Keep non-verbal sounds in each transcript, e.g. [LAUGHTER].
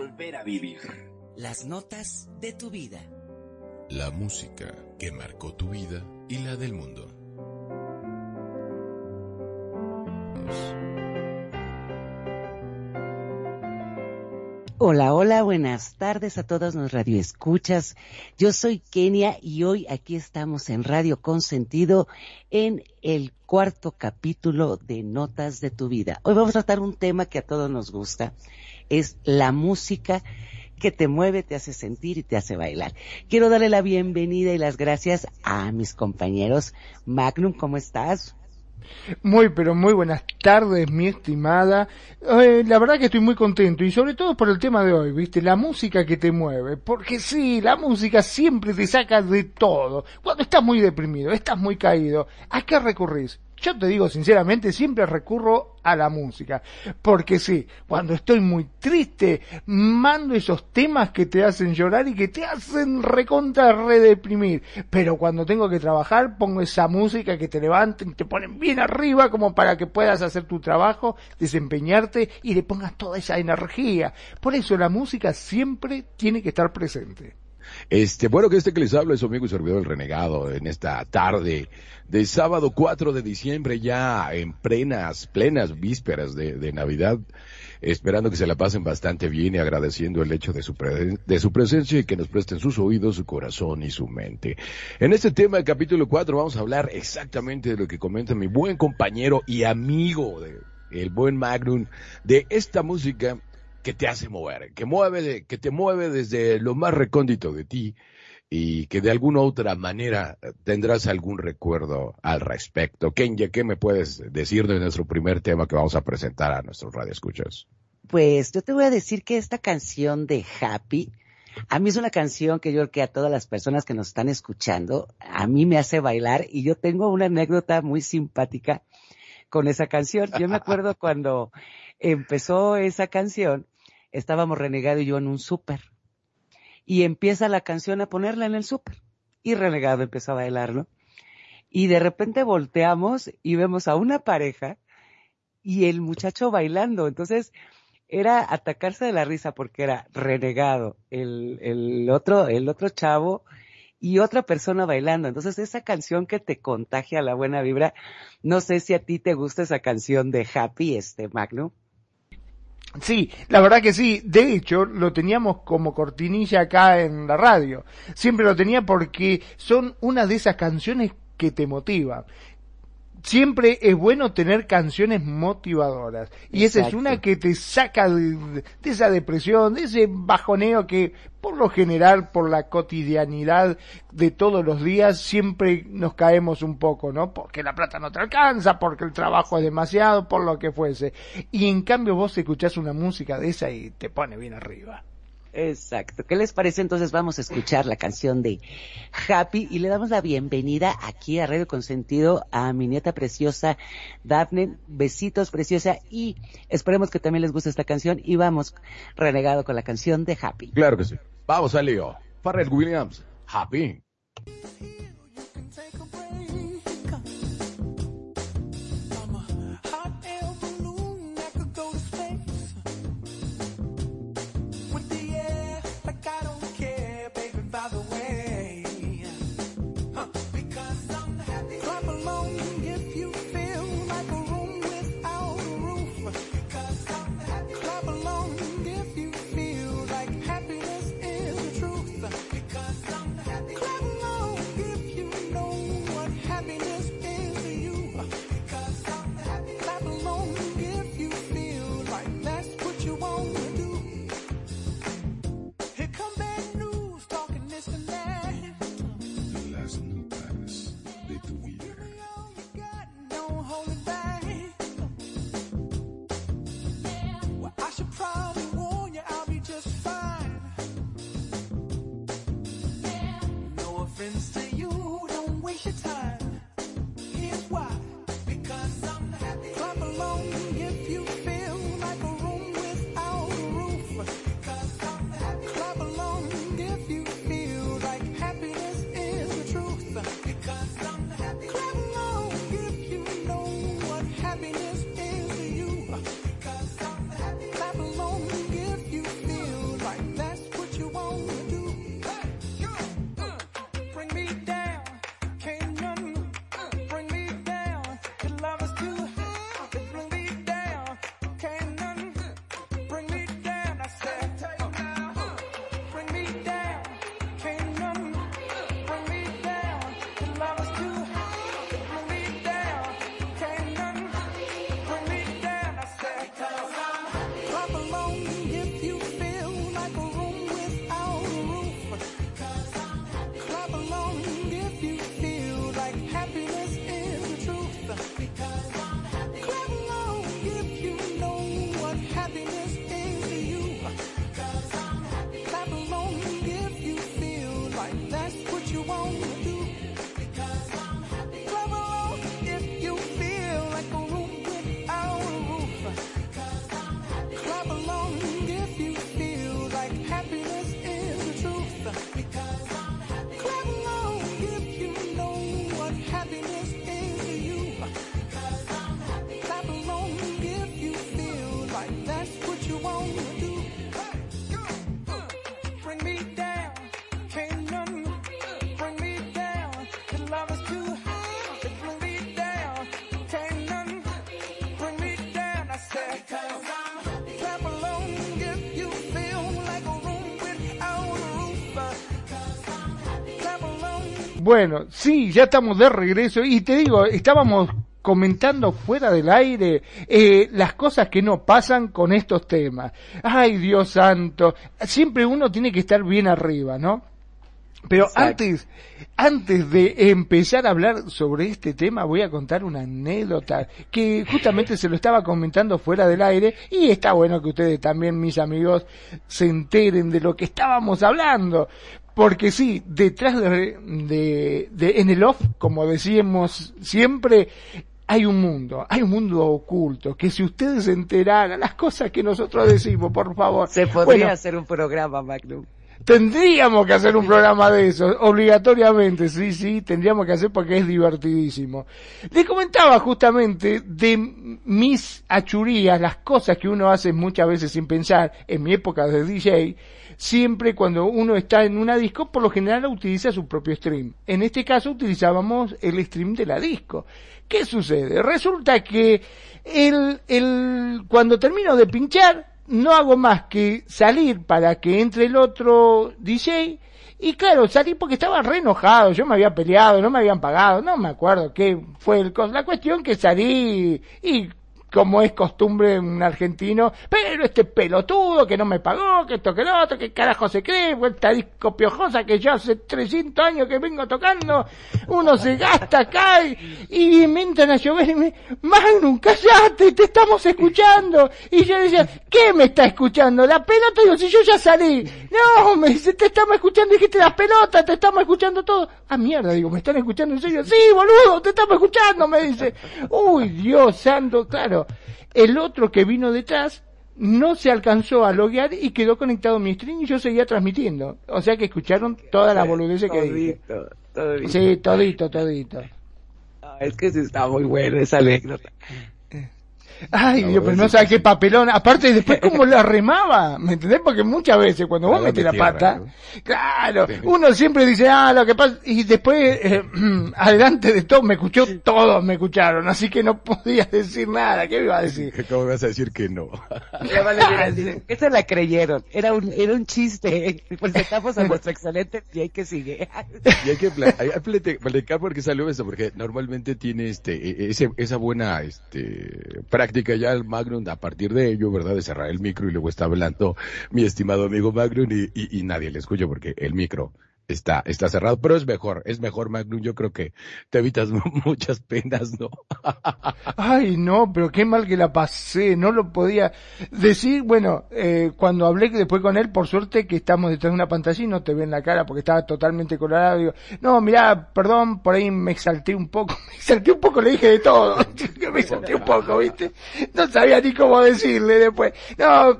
Volver a vivir. Las notas de tu vida. La música que marcó tu vida y la del mundo. Hola, hola, buenas tardes a todos los radioescuchas. Yo soy Kenia y hoy aquí estamos en Radio Consentido en el cuarto capítulo de Notas de tu vida. Hoy vamos a tratar un tema que a todos nos gusta. Es la música que te mueve, te hace sentir y te hace bailar. Quiero darle la bienvenida y las gracias a mis compañeros. Magnum, ¿cómo estás? Muy, pero muy buenas tardes, mi estimada. Eh, la verdad que estoy muy contento y sobre todo por el tema de hoy, ¿viste? La música que te mueve. Porque sí, la música siempre te saca de todo. Cuando estás muy deprimido, estás muy caído, ¿a qué recurrís? Yo te digo sinceramente, siempre recurro a la música. Porque sí, cuando estoy muy triste, mando esos temas que te hacen llorar y que te hacen recontra redeprimir. Pero cuando tengo que trabajar, pongo esa música que te levanta y te ponen bien arriba como para que puedas hacer tu trabajo, desempeñarte y le pongas toda esa energía. Por eso la música siempre tiene que estar presente. Este, bueno, que este que les habla es su amigo y servidor el renegado en esta tarde de sábado 4 de diciembre, ya en plenas, plenas vísperas de, Navidad, esperando que se la pasen bastante bien y agradeciendo el hecho de su, de su presencia y que nos presten sus oídos, su corazón y su mente. En este tema del capítulo 4 vamos a hablar exactamente de lo que comenta mi buen compañero y amigo de, el buen Magnum, de esta música que te hace mover, que mueve, que te mueve desde lo más recóndito de ti y que de alguna otra manera tendrás algún recuerdo al respecto. Kenya, ¿qué me puedes decir de nuestro primer tema que vamos a presentar a nuestros radioescuchas? Pues yo te voy a decir que esta canción de Happy, a mí es una canción que yo creo que a todas las personas que nos están escuchando, a mí me hace bailar y yo tengo una anécdota muy simpática con esa canción. Yo me [LAUGHS] acuerdo cuando empezó esa canción, estábamos Renegado y yo en un súper. Y empieza la canción a ponerla en el súper. Y Renegado empezó a bailar, ¿no? Y de repente volteamos y vemos a una pareja y el muchacho bailando. Entonces, era atacarse de la risa porque era renegado, el, el otro, el otro chavo y otra persona bailando. Entonces esa canción que te contagia la buena vibra, no sé si a ti te gusta esa canción de Happy, este Magno. Sí, la verdad que sí. De hecho, lo teníamos como cortinilla acá en la radio. Siempre lo tenía porque son una de esas canciones que te motivan siempre es bueno tener canciones motivadoras. Y esa es una que te saca de, de, esa depresión, de ese bajoneo que por lo general, por la cotidianidad de todos los días, siempre nos caemos un poco, ¿no? Porque la plata no te alcanza, porque el trabajo es demasiado, por lo que fuese. Y en cambio vos escuchás una música de esa y te pone bien arriba. Exacto. ¿Qué les parece? Entonces vamos a escuchar la canción de Happy y le damos la bienvenida aquí a Radio Consentido a mi nieta preciosa Daphne. Besitos preciosa y esperemos que también les guste esta canción y vamos renegado con la canción de Happy. Claro que sí. Vamos al lío. Farrell Williams, Happy. Bueno, sí, ya estamos de regreso y te digo, estábamos comentando fuera del aire eh, las cosas que no pasan con estos temas. Ay, Dios santo, siempre uno tiene que estar bien arriba, ¿no? Pero Exacto. antes, antes de empezar a hablar sobre este tema, voy a contar una anécdota que justamente se lo estaba comentando fuera del aire y está bueno que ustedes también, mis amigos, se enteren de lo que estábamos hablando. Porque sí, detrás de, de, de- en el off, como decíamos siempre, hay un mundo, hay un mundo oculto, que si ustedes se enteraran las cosas que nosotros decimos, por favor. Se podría Bueno, hacer un programa, Magnum. Tendríamos que hacer un programa de eso, obligatoriamente, sí, sí, tendríamos que hacer porque es divertidísimo. Les comentaba justamente de mis achurías, las cosas que uno hace muchas veces sin pensar, en mi época de DJ, siempre cuando uno está en una disco, por lo general utiliza su propio stream. En este caso utilizábamos el stream de la disco. ¿Qué sucede? Resulta que el, el, cuando termino de pinchar, no hago más que salir para que entre el otro DJ y claro, salí porque estaba re enojado, yo me había peleado, no me habían pagado, no me acuerdo qué fue el la cuestión que salí y como es costumbre en un argentino, pero este pelotudo que no me pagó, que esto que lo otro, que carajo se cree, vuelta disco piojosa que yo hace 300 años que vengo tocando, uno se gasta acá y, y me entran a llover y me, Magnum, callate, te estamos escuchando. Y yo decía, ¿qué me está escuchando? La pelota, digo, si yo ya salí. No, me dice, te estamos escuchando, dijiste las pelotas, te estamos escuchando todo. Ah, mierda, digo, ¿me están escuchando en serio? Sí, boludo, te estamos escuchando, me dice. Uy, Dios santo, claro. El otro que vino detrás no se alcanzó a loguear y quedó conectado a mi stream y yo seguía transmitiendo. O sea que escucharon toda la boludez que dije. Todito, todito. Sí, todito, todito. Ah, Es que sí está muy buena esa anécdota. Ay, No, Dios, pero no sabes qué papelón. Aparte, después [LAUGHS] cómo la remaba, ¿me entendés? Porque muchas veces cuando vos la metés la pata, ¿no? claro, uno siempre dice, ah, lo que pasa, y después, eh, [CLEARS THROAT] adelante de todo, me escuchó, todos me escucharon, así que no podía [LAUGHS] decir nada, ¿qué me iba a decir? [LAUGHS] ¿Cómo vas a decir que no? Le van a decir así, ¿Qué se la creyeron? Era un, era un chiste. Pues estamos a nuestro excelente y hay que sigue. Y hay que platicar porque salió eso, porque normalmente tiene este, e- ese, esa buena este, práctica práctica ya el Magnum a partir de ello, ¿verdad? De cerrar el micro y luego está hablando mi estimado amigo Magnum y, nadie le escucha porque el micro está, está cerrado, pero es mejor, es mejor Magnum, yo creo que te evitas [LAUGHS] muchas penas, ¿no? Ay, no, pero qué mal que la pasé, no lo podía decir, bueno, eh, cuando hablé después con él, por suerte que estamos detrás de una pantalla y no te ven la cara porque estaba totalmente colorado, digo, no, mirá, perdón, por ahí me exalté un poco, [LAUGHS] me exalté un poco, le dije de todo, [LAUGHS] me exalté un poco, viste, no sabía ni cómo decirle después, no,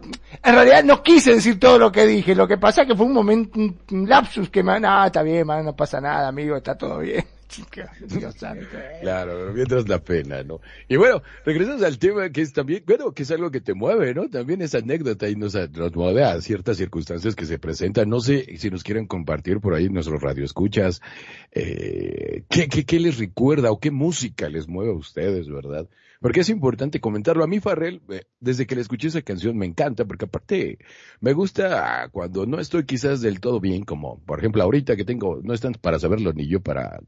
en realidad no quise decir todo lo que dije, lo que pasa que fue un momento, un lapsus que me, no, está bien, no pasa nada, amigo, está todo bien. Chica, [LAUGHS] [LAUGHS] Dios santo. Claro, mientras la pena, ¿no? Y bueno, regresamos al tema que es también, bueno, que es algo que te mueve, ¿no? También esa anécdota y nos, nos mueve a ciertas circunstancias que se presentan. No sé si nos quieren compartir por ahí nuestros radioescuchas, eh, ¿qué, qué, qué les recuerda o qué música les mueve a ustedes, verdad? Porque es importante comentarlo. A mí Farrell, eh, desde que le escuché esa canción me encanta, porque aparte me gusta cuando no estoy quizás del todo bien, como por ejemplo ahorita que tengo, no es tanto para saberlo ni yo para,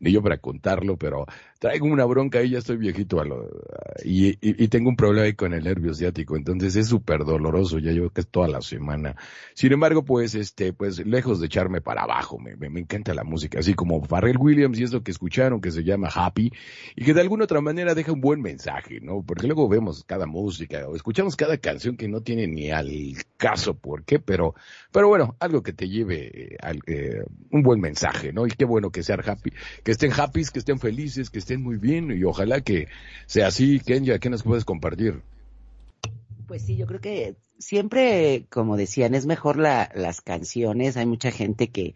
ni yo para contarlo, pero traigo una bronca y ya estoy viejito a lo, y, y, tengo un problema ahí con el nervio ciático, entonces es súper doloroso, ya llevo que es toda la semana. Sin embargo, pues este, pues lejos de echarme para abajo, me, me, encanta la música, así como Farrell Williams y es lo que escucharon, que se llama Happy, y que de alguna otra manera deja un buen mensaje, ¿no? Porque luego vemos cada música o escuchamos cada canción que no tiene ni al caso por qué, pero, pero bueno, algo que te lleve al, eh, un buen mensaje, ¿no? Y qué bueno que sean happy, que estén happy, que estén felices, que estén muy bien y ojalá que sea así. Kenya, ¿qué nos puedes compartir? Pues sí, yo creo que siempre, como decían, es mejor la, las canciones. Hay mucha gente que,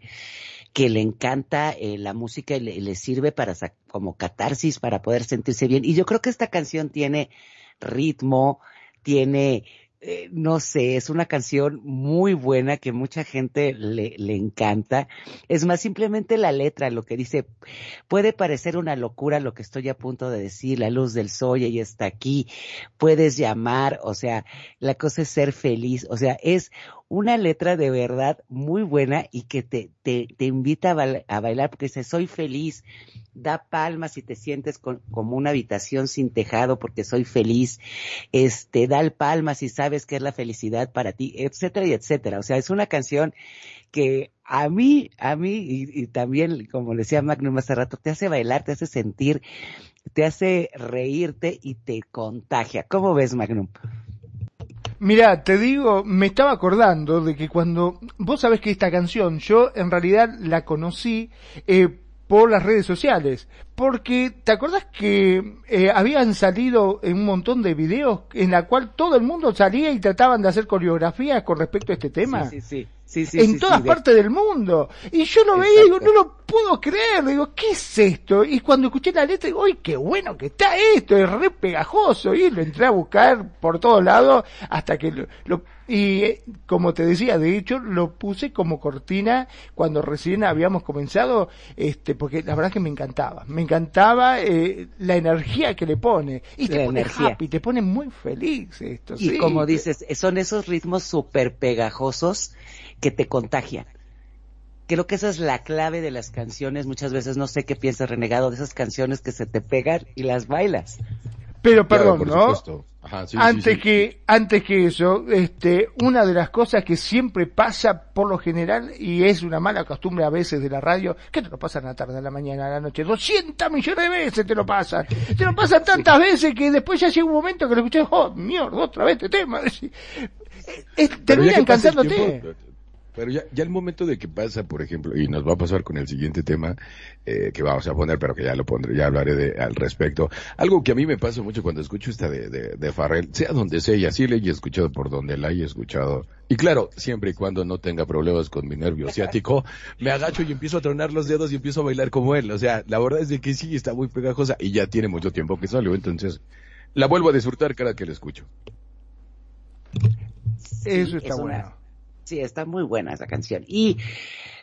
que le encanta eh, la música y le, le sirve para como catarsis, para poder sentirse bien. Y yo creo que esta canción tiene ritmo, tiene eh, no sé, es una canción muy buena que mucha gente le, le encanta. Es más, simplemente la letra, lo que dice, puede parecer una locura lo que estoy a punto de decir, la luz del sol y está aquí, puedes llamar, o sea, la cosa es ser feliz, o sea, es una letra de verdad muy buena y que te, te, te invita a, ba a, bailar porque dice, soy feliz, da palmas y te sientes con, como una habitación sin tejado porque soy feliz, este, da palmas y sabes que es la felicidad para ti, etcétera y etcétera. O sea, es una canción que a mí, a mí, y, y también, como decía Magnum hace rato, te hace bailar, te hace sentir, te hace reírte y te contagia. ¿Cómo ves, Magnum? Mira, te digo, me estaba acordando de que cuando vos sabés que esta canción yo en realidad la conocí eh, por las redes sociales, porque te acordás que eh, habían salido en un montón de videos en la cual todo el mundo salía y trataban de hacer coreografías con respecto a este tema. Sí, sí, sí. Sí, en sí, todas sí, partes de... del mundo. Y yo lo veía y digo, no lo puedo creer. Digo, ¿qué es esto? Y cuando escuché la letra, digo, ¡ay, qué bueno que está esto! Es re pegajoso. Y lo entré a buscar por todos lados hasta que lo, lo y eh, como te decía, de hecho lo puse como cortina cuando recién habíamos comenzado, este, porque la verdad que me encantaba, me encantaba eh, la energía que le pone y te la pone energía. happy, te pone muy feliz esto. Y sí. como dices, son esos ritmos súper pegajosos que te contagian. Creo que esa es la clave de las canciones. Muchas veces no sé qué piensas, renegado, de esas canciones que se te pegan y las bailas. Pero perdón, Claro, ¿no? supuesto. Ajá, sí, antes sí, sí. que antes que eso, este, una de las cosas que siempre pasa por lo general y es una mala costumbre a veces de la radio, que te lo pasan a la tarde, a la mañana, a la noche, 200 millones de veces te lo pasan, te lo pasan tantas veces que después ya llega un momento que lo escuchas, oh mierda, otra vez este tema, [LAUGHS] Pero ya termina que pasa el encantándote. tiempo, Pero ya, ya el momento de que pasa, por ejemplo, y nos va a pasar con el siguiente tema eh, que vamos a poner, pero que ya lo pondré, ya hablaré de, al respecto. Algo que a mí me pasa mucho cuando escucho esta de, de, de Farrell, sea donde sea, y así la he escuchado por donde la haya escuchado. Y claro, siempre y cuando no tenga problemas con mi nervio ciático, me agacho y empiezo a tronar los dedos y empiezo a bailar como él. O sea, la verdad es de que sí está muy pegajosa y ya tiene mucho tiempo que salió, entonces la vuelvo a disfrutar cada que la escucho. Sí, Eso está es una- bueno. Sí, está muy buena esa canción. ¿Y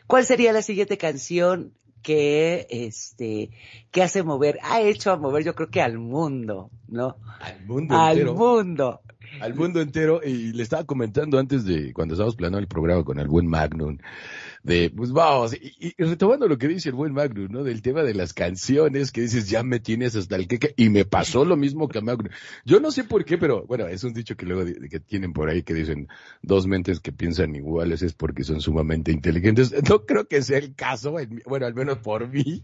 cuál sería la siguiente canción que, este, que hace mover, ha hecho a mover yo creo que al mundo, ¿no? Al mundo Al entero. mundo. Al mundo entero y le estaba comentando antes de cuando estábamos planeando el programa con el buen Magnum de pues vamos y, retomando lo que dice el buen Magnum no del tema de las canciones que dices ya me tienes hasta el que y me pasó lo mismo que a Magnum. Yo no sé por qué pero bueno es un dicho que luego que tienen por ahí que dicen dos mentes que piensan iguales es porque son sumamente inteligentes. No creo que sea el caso en bueno al menos por mí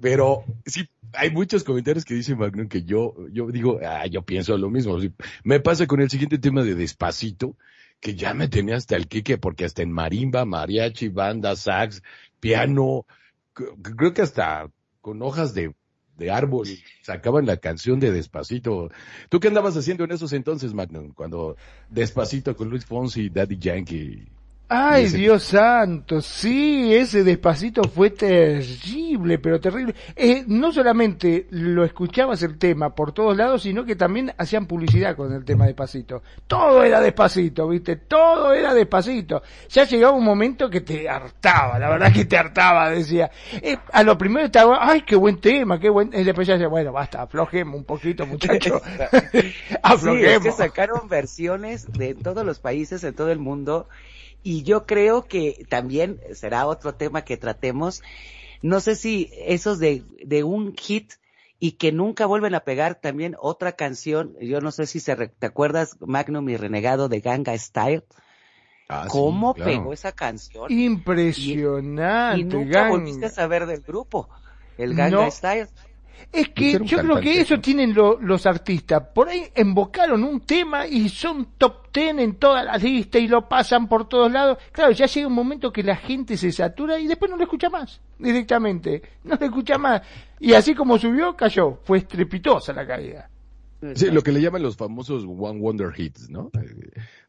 pero sí hay muchos comentarios que dice Magnum que yo yo digo ah, yo pienso lo mismo me pasa con el siguiente tema de Despacito, que ya me tenía hasta el quique, porque hasta en marimba, mariachi, banda, sax, piano, creo que hasta con hojas de, de árbol sacaban la canción de Despacito. ¿Tú qué andabas haciendo en esos entonces, Magnum? Cuando Despacito con Luis Fonsi y Daddy Yankee. Ay, ese- Dios santo, sí, ese despacito fue terrible, pero terrible. Eh, no solamente lo escuchabas el tema por todos lados, sino que también hacían publicidad con el tema despacito. Todo era despacito, viste, todo era despacito. Ya llegaba un momento que te hartaba, la verdad que te hartaba, decía. Eh, a lo primero estaba, ay, qué buen tema, qué buen, y después ya decía, bueno, basta, aflojemos un poquito, [LAUGHS] muchachos. Sí, es que [LAUGHS] aflojemos. sacaron versiones de todos los países, en todo el mundo, y yo creo que también será otro tema que tratemos. No sé si esos de, de un hit y que nunca vuelven a pegar también otra canción, yo no sé si se re- te acuerdas Magnum y Renegado de Ganga Style, Ah, sí, cómo claro. pegó esa canción Impresionante, y nunca Gang. volviste a saber del grupo, el Ganga No. Style. Es que yo creo que eso tienen lo- los artistas. Por ahí embocaron un tema y son top ten en todas las listas y lo pasan por todos lados. Claro, ya llega un momento que la gente se satura y después no lo escucha más directamente. No lo escucha más. Y así como subió, cayó. Fue estrepitosa la caída. Sí, lo que le llaman los famosos One Wonder Hits, ¿no?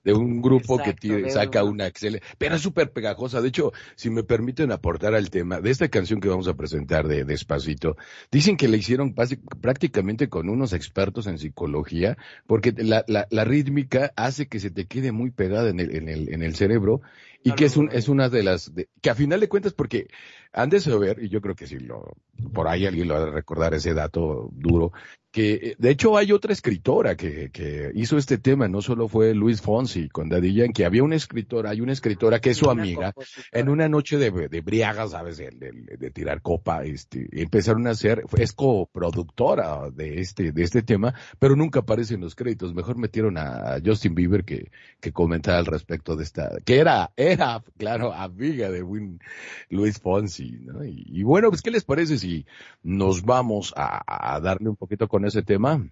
De un grupo que tiene- saca un- una excelente, pero es súper pegajosa. De hecho, si me permiten aportar al tema de esta canción que vamos a presentar de Despacito, dicen que la hicieron prácticamente con unos expertos en psicología, porque la, la, la rítmica hace que se te quede muy pegada en el, en el, en el cerebro y que es, un, es una de las, de- que a final de cuentas, porque han de saber, y yo creo que si lo, por ahí alguien lo ha de recordar ese dato duro, que eh, de hecho hay otra escritora que, que hizo este tema, no solo fue Luis Fonsi con Daddy Yankee, había una escritora, hay una escritora que es su amiga, en una noche de, de briagas, ¿sabes? De, de- de tirar copa, este, empezaron a hacer, es coproductora de este, de este tema, pero nunca aparece en los créditos. Mejor metieron a Justin Bieber que, que comentara al respecto de esta, que era, era, claro, amiga de Win, Luis Fonsi, ¿no? Y, y bueno, pues, ¿qué les parece si nos vamos a, a darle un poquito con ese tema?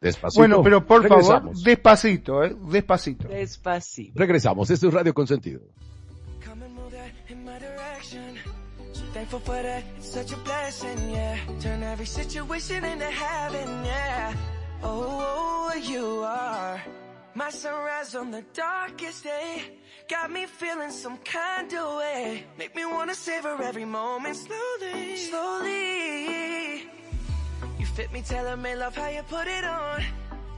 Despacito. Bueno, pero por favor, despacito, ¿eh? Despacito. Despacito. Regresamos. Esto es Radio Consentido. Thankful for that, it's such a blessing, yeah. Turn every situation into heaven, yeah. Oh, you are my sunrise on the darkest day. Got me feeling some kind of way. Make me wanna savor every moment slowly, slowly. You fit me, tailor me, love how you put it on.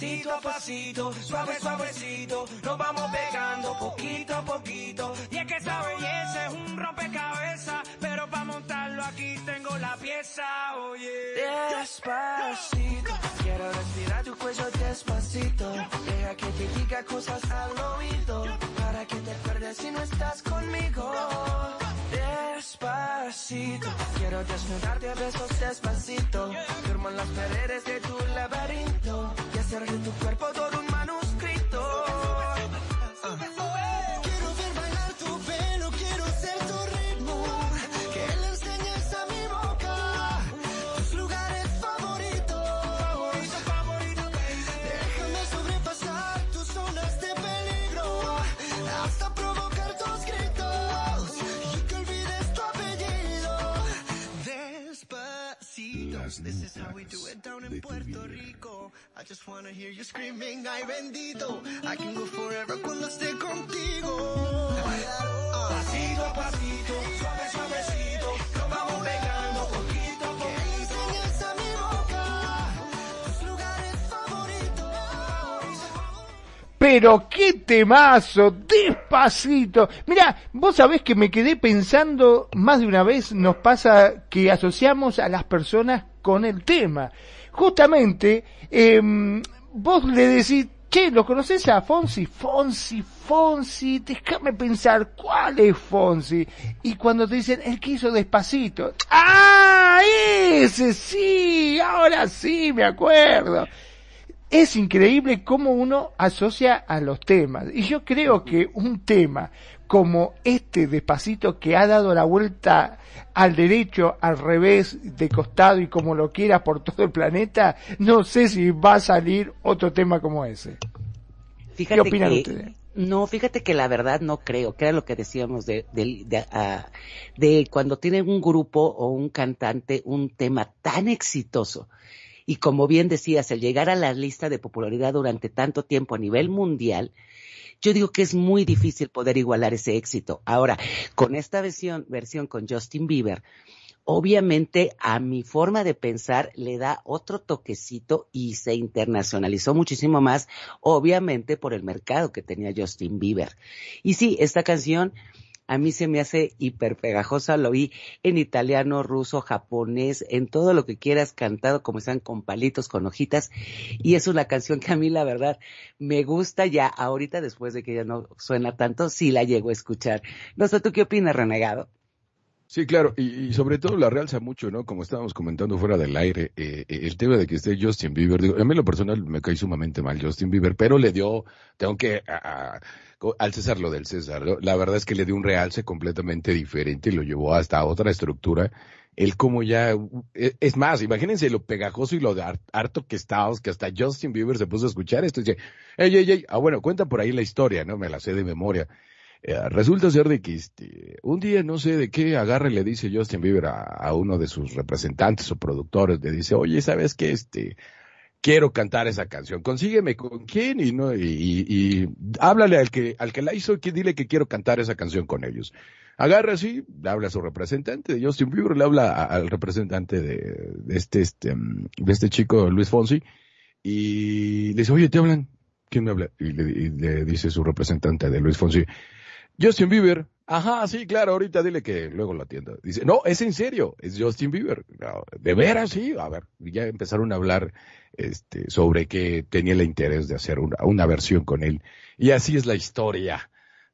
Pasito a pasito, suave suavecito, nos vamos pegando poquito a poquito. Y es que esa belleza es un rompecabezas, pero para montarlo aquí tengo la pieza, oye. Despacito, quiero respirar tu cuello despacito. Deja que te diga cosas al oído, para que te acuerdes si no estás conmigo. Despacito, quiero desnudarte a besos despacito. Firmo en las paredes de tu laberinto hacer de tu cuerpo Las this is how we do notas it down de in tu Puerto vida. Rico. I just wanna hear you screaming, ay bendito. I can go forever cuando esté contigo. Pasito a pasito, suave suavecito, nos vamos pegando poquito a poquito. a mi boca tus lugares favoritos. Pero qué temazo, despacito. Mira, vos sabés que me quedé pensando, más de una vez nos pasa que asociamos a las personas con el tema. Justamente, em, vos le decís, che, ¿lo conoces a Fonsi? Fonsi, Fonsi, déjame pensar, ¿cuál es Fonsi? Y cuando te dicen, el que hizo despacito. ¡Ah! Ese sí, ahora sí, me acuerdo es increíble cómo uno asocia a los temas. Y yo creo que un tema como este despacito que ha dado la vuelta al derecho, al revés, de costado y como lo quiera por todo el planeta, no sé si va a salir otro tema como ese. Fíjate opinan que, ustedes? No, fíjate que la verdad no creo, que era lo que decíamos de, de, de, ah, de cuando tienen un grupo o un cantante un tema tan exitoso. Y como bien decías, el llegar a la lista de popularidad durante tanto tiempo a nivel mundial, yo digo que es muy difícil poder igualar ese éxito. Ahora, con esta versión, versión con Justin Bieber, obviamente a mi forma de pensar le da otro toquecito y se internacionalizó muchísimo más, obviamente por el mercado que tenía Justin Bieber. Y sí, esta canción a mí se me hace hiper pegajosa, lo oí en italiano, ruso, japonés, en todo lo que quieras cantado, como sean con palitos, con hojitas, y es una canción que a mí la verdad me gusta ya ahorita después de que ya no suena tanto, sí la llego a escuchar. No sé, ¿tú qué opinas, renegado? Sí, claro, y, sobre todo la realza mucho, ¿no? Como estábamos comentando fuera del aire, eh, eh, el tema de que esté Justin Bieber, digo, a mí lo personal me cae sumamente mal Justin Bieber, pero le dio, tengo que, al César lo del César, la verdad es que le dio un realce completamente diferente y lo llevó hasta otra estructura. Él como ya, eh, es más, imagínense lo pegajoso y lo de har- harto que estábamos, que hasta Justin Bieber se puso a escuchar esto y dice, ey, ey, ey, ah, bueno, cuenta por ahí la historia, ¿no? Me la sé de memoria. Eh, resulta ser de que este, un día no sé de qué agarra le dice Justin Bieber a, a uno de sus representantes o productores, le dice, oye, ¿sabes qué? Este, quiero cantar esa canción, consígueme con quién y no, y, y- y háblale al que, al que la hizo, dile que quiero cantar esa canción con ellos. Agarra así, le habla a su representante de Justin Bieber, le habla a- al representante de, de este, este, mm, de este chico Luis Fonsi, y le dice, oye, ¿te hablan? ¿Quién me habla? Y le, y le dice su representante de Luis Fonsi, Justin Bieber. Ajá, sí, claro, ahorita dile que luego lo atienda. Dice, no, es en serio, es Justin Bieber. No, de veras, sí. A ver, y ya empezaron a hablar este, sobre que tenía el interés de hacer una, una versión con él. Y así es la historia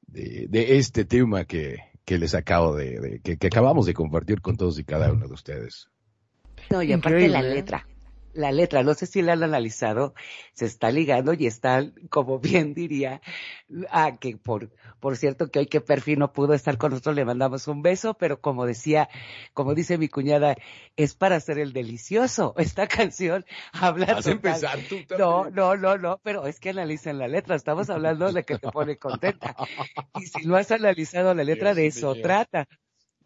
de, de este tema que, que les acabo de, de- que, que acabamos de compartir con todos y cada uno de ustedes. No, y aparte la Increíble, ¿eh? letra. La letra, no sé si la han analizado, se está ligando y está, como bien diría, ah, que por, por cierto que hoy que Perfi no pudo estar con nosotros, le mandamos un beso, pero como decía, como dice mi cuñada, es para hacer el delicioso. [LAUGHS] Esta canción habla Vas a empezar tú también. No, no, no, no, pero es que analicen la letra, estamos hablando de que te pone contenta. [LAUGHS] Y si no has analizado la letra, Dios de eso trata.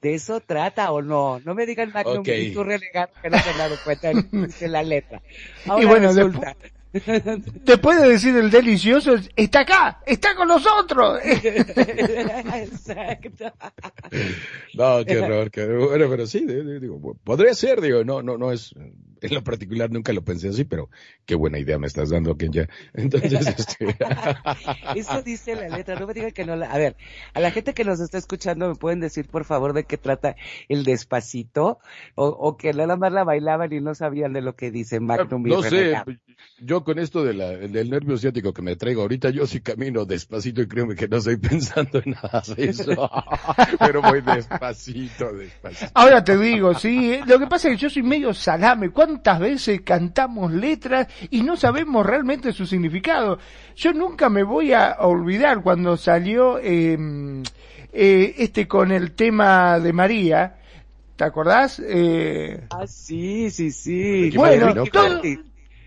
De eso trata o no. No me digan Magnum Ok. y tú relegado que no se han dado cuenta de la letra. [LAUGHS] Y Ahora bueno, resulta, [LAUGHS] Después de decir el delicioso, está acá, está con nosotros. [LAUGHS] Exacto. No, qué horror, qué horror. Bueno, pero sí, digo, podría ser, digo, no, no, no es, [LAUGHS] en lo particular nunca lo pensé así, pero qué buena idea me estás dando, Kenya. [LAUGHS] Entonces, este, [LAUGHS] Eso dice la letra, no me digan que no la... A ver, a la gente que nos está escuchando, ¿me pueden decir por favor de qué trata el despacito? O, o que nada más la bailaban y no sabían de lo que dice Magnum y no sé, Renegado. yo con esto de la, del nervio ciático que me traigo ahorita, yo sí camino despacito y créeme que no estoy pensando en nada de eso. Pero voy despacito, despacito. Ahora te digo, sí, lo que pasa es que yo soy medio salame. ¿Cuántas veces cantamos letras y no sabemos realmente su significado? Yo nunca me voy a olvidar cuando salió eh, eh, este con el tema de María. ¿Te acordás? Eh, Ah, sí, sí, sí. Bueno, ¿no? todo,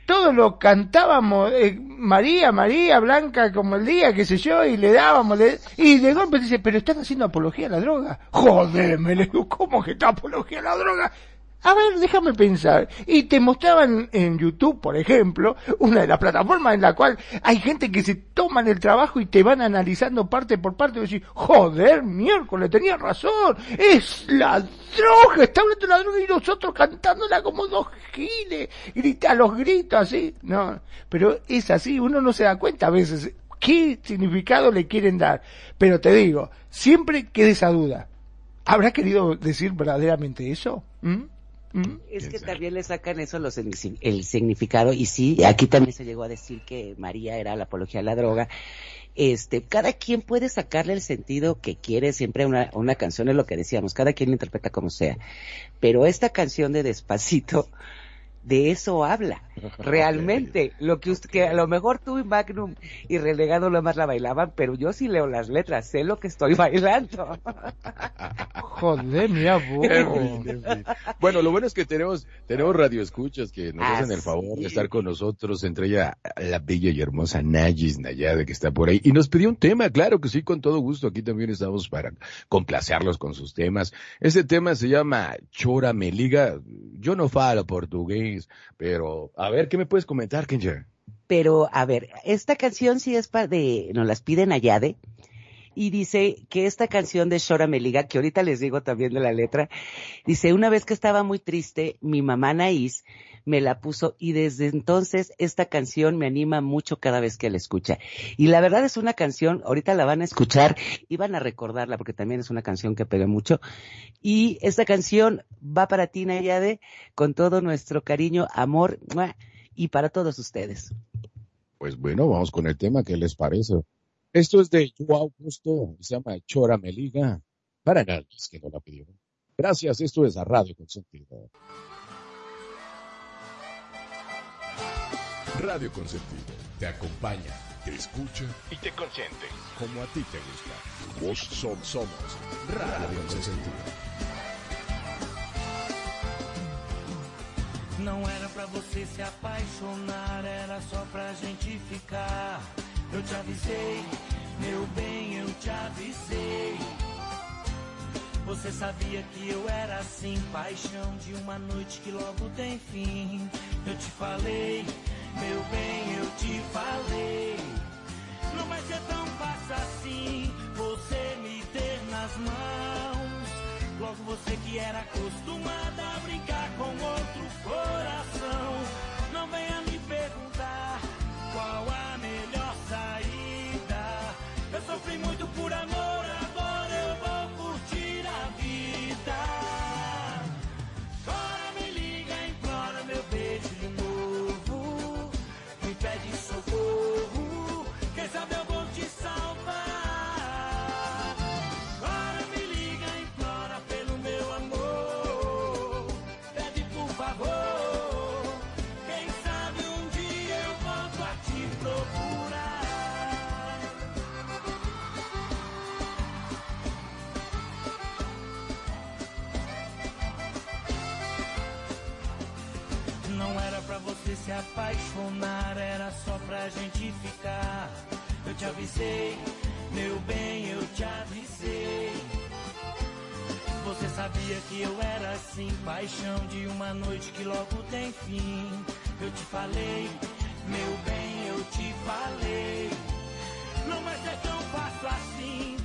todo lo cantábamos, eh, María, María, Blanca, como el día, qué sé yo, y le dábamos, le- y de golpe dice, pero están haciendo apología a la droga. Joder, me le digo, ¿cómo que está apología a la droga? A ver, déjame pensar. Y te mostraban en YouTube, por ejemplo, una de las plataformas en la cual hay gente que se toman el trabajo y te van analizando parte por parte y decís, joder, miércoles, tenía razón, es la droga, está hablando de la droga y nosotros cantándola como dos giles, grita los gritos así. No, pero es así, uno no se da cuenta a veces qué significado le quieren dar. Pero te digo, siempre queda esa duda. ¿Habrá querido decir verdaderamente eso? ¿Mm? Es que también le sacan eso los, el significado y sí, aquí también se llegó a decir que María era la apología a la droga. Este, cada quien puede sacarle el sentido que quiere, siempre una, una canción es lo que decíamos, cada quien la interpreta como sea. Pero esta canción de Despacito, de eso habla. [LAUGHS] Realmente, lo que usted, que a lo mejor tú y Magnum y Relegado lo más la bailaban, pero yo sí leo las letras, sé lo que estoy bailando. [LAUGHS] Joder, en fin. Bueno, lo bueno es que tenemos, tenemos radioescuchas que nos Ah, hacen el favor sí. de estar con nosotros, entre ella la bella y hermosa Nayis Nayade que está por ahí. Y nos pidió un tema, claro que sí, con todo gusto. Aquí también estamos para complacerlos con sus temas. Este tema se llama Chora Me Liga. Yo no falo portugués, pero a ver, ¿qué me puedes comentar, Kenya? Pero, a ver, esta canción sí es para de, nos las piden Ayade, y dice que esta canción de Shora Meliga, que ahorita les digo también de la letra, dice, una vez que estaba muy triste, mi mamá Naís me la puso y desde entonces esta canción me anima mucho cada vez que la escucha. Y la verdad es una canción, ahorita la van a escuchar y van a recordarla porque también es una canción que pega mucho. Y esta canción va para ti, Nayade, con todo nuestro cariño, amor, y para todos ustedes. Pues bueno, vamos con el tema, ¿qué les parece? Esto es de Joao Augusto, se llama Chora Me Liga, para nadie que no la pidió. Gracias, esto es a Radio Consentido. Radio Consentido te acompaña, te escucha y te consiente como a ti te gusta. Vos somos, somos Radio Consentido. Não era pra você se apaixonar, era só pra gente ficar. Eu te avisei, meu bem, eu te avisei. Você sabia que eu era assim, paixão de uma noite que logo tem fim. Eu te falei, meu bem, eu te falei. Não vai ser tão fácil assim, você me ter nas mãos. Logo você que era acostumada a brincar com outro apaixonar, era só pra gente ficar. Eu te avisei, meu bem, eu te avisei. Você sabia que eu era assim, paixão de uma noite que logo tem fim. Eu te falei, Meu bem, eu te falei. Não vai ser tão fácil assim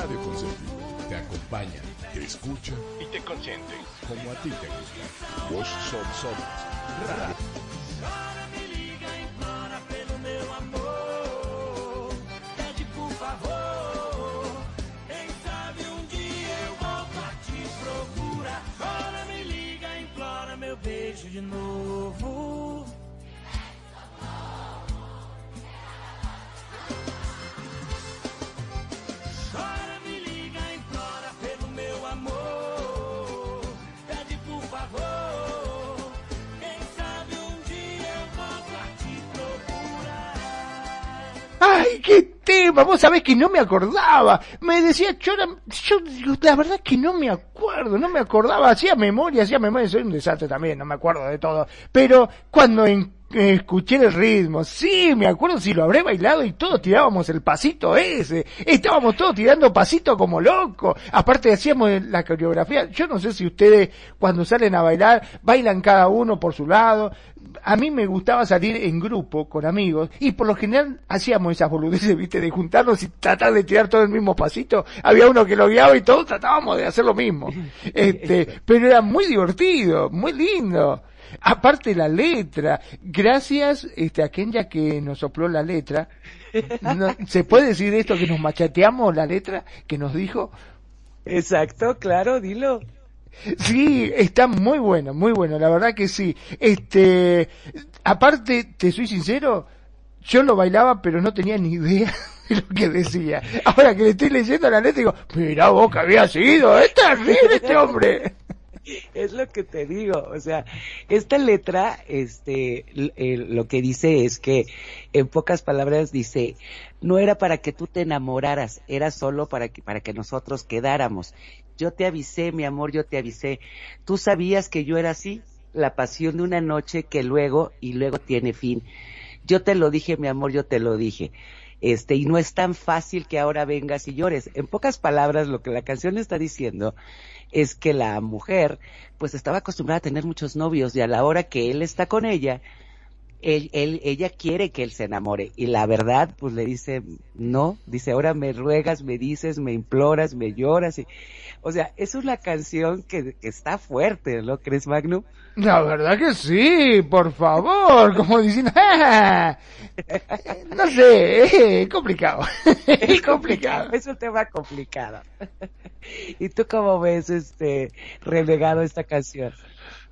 Radio. Consentido te acompaña, te escucha y te consiente como a ti te gusta. Vos somos, somos Radio. Tema! Vos sabés que no me acordaba. Me decía yo digo, la verdad que no me acuerdo, no me acordaba. Hacía memoria, hacía memoria, soy un desastre también, no me acuerdo de todo. Pero cuando en- escuché el ritmo, sí, me acuerdo si lo habré bailado y todos tirábamos el pasito ese. Estábamos todos tirando pasito como locos. Aparte hacíamos la coreografía. Yo no sé si ustedes cuando salen a bailar, bailan cada uno por su lado. A mí me gustaba salir en grupo con amigos y por lo general hacíamos esas boludeces, viste, de juntarnos y tratar de tirar todo el mismo pasito. Había uno que lo guiaba y todos tratábamos de hacer lo mismo. [LAUGHS] Este, pero era muy divertido, muy lindo. Aparte la letra, gracias este, a Kenya que nos sopló la letra. No- ¿Se puede decir esto que nos machateamos la letra que nos dijo? Exacto, claro, dilo. Sí, está muy bueno, muy bueno, la verdad que sí. Este, aparte, te soy sincero, yo lo bailaba pero no tenía ni idea [LAUGHS] de lo que decía. Ahora que le estoy leyendo la letra digo, mira vos que había sido, es terrible este hombre. [LAUGHS] Es lo que te digo, o sea, esta letra, este, eh, lo que dice es que, en pocas palabras dice, no era para que tú te enamoraras, era solo para que, para que nosotros quedáramos. Yo te avisé, mi amor, yo te avisé. Tú sabías que yo era así, la pasión de una noche que luego, y luego tiene fin. Yo te lo dije, mi amor, yo te lo dije. Este, y no es tan fácil que ahora vengas y llores. En pocas palabras, lo que la canción está diciendo es que la mujer, pues estaba acostumbrada a tener muchos novios y a la hora que él está con ella, él, él, ella quiere que él se enamore y la verdad, pues le dice, no, dice, ahora me ruegas, me dices, me imploras, me lloras y, o sea, es una canción que, que está fuerte, ¿no crees, Magnum? La verdad que sí, por favor, [LAUGHS] como diciendo, "Ah, [LAUGHS] no sé, es complicado, [LAUGHS] es complicado. Es un tema complicado. ¿Y tú cómo ves, este, relegado esta canción?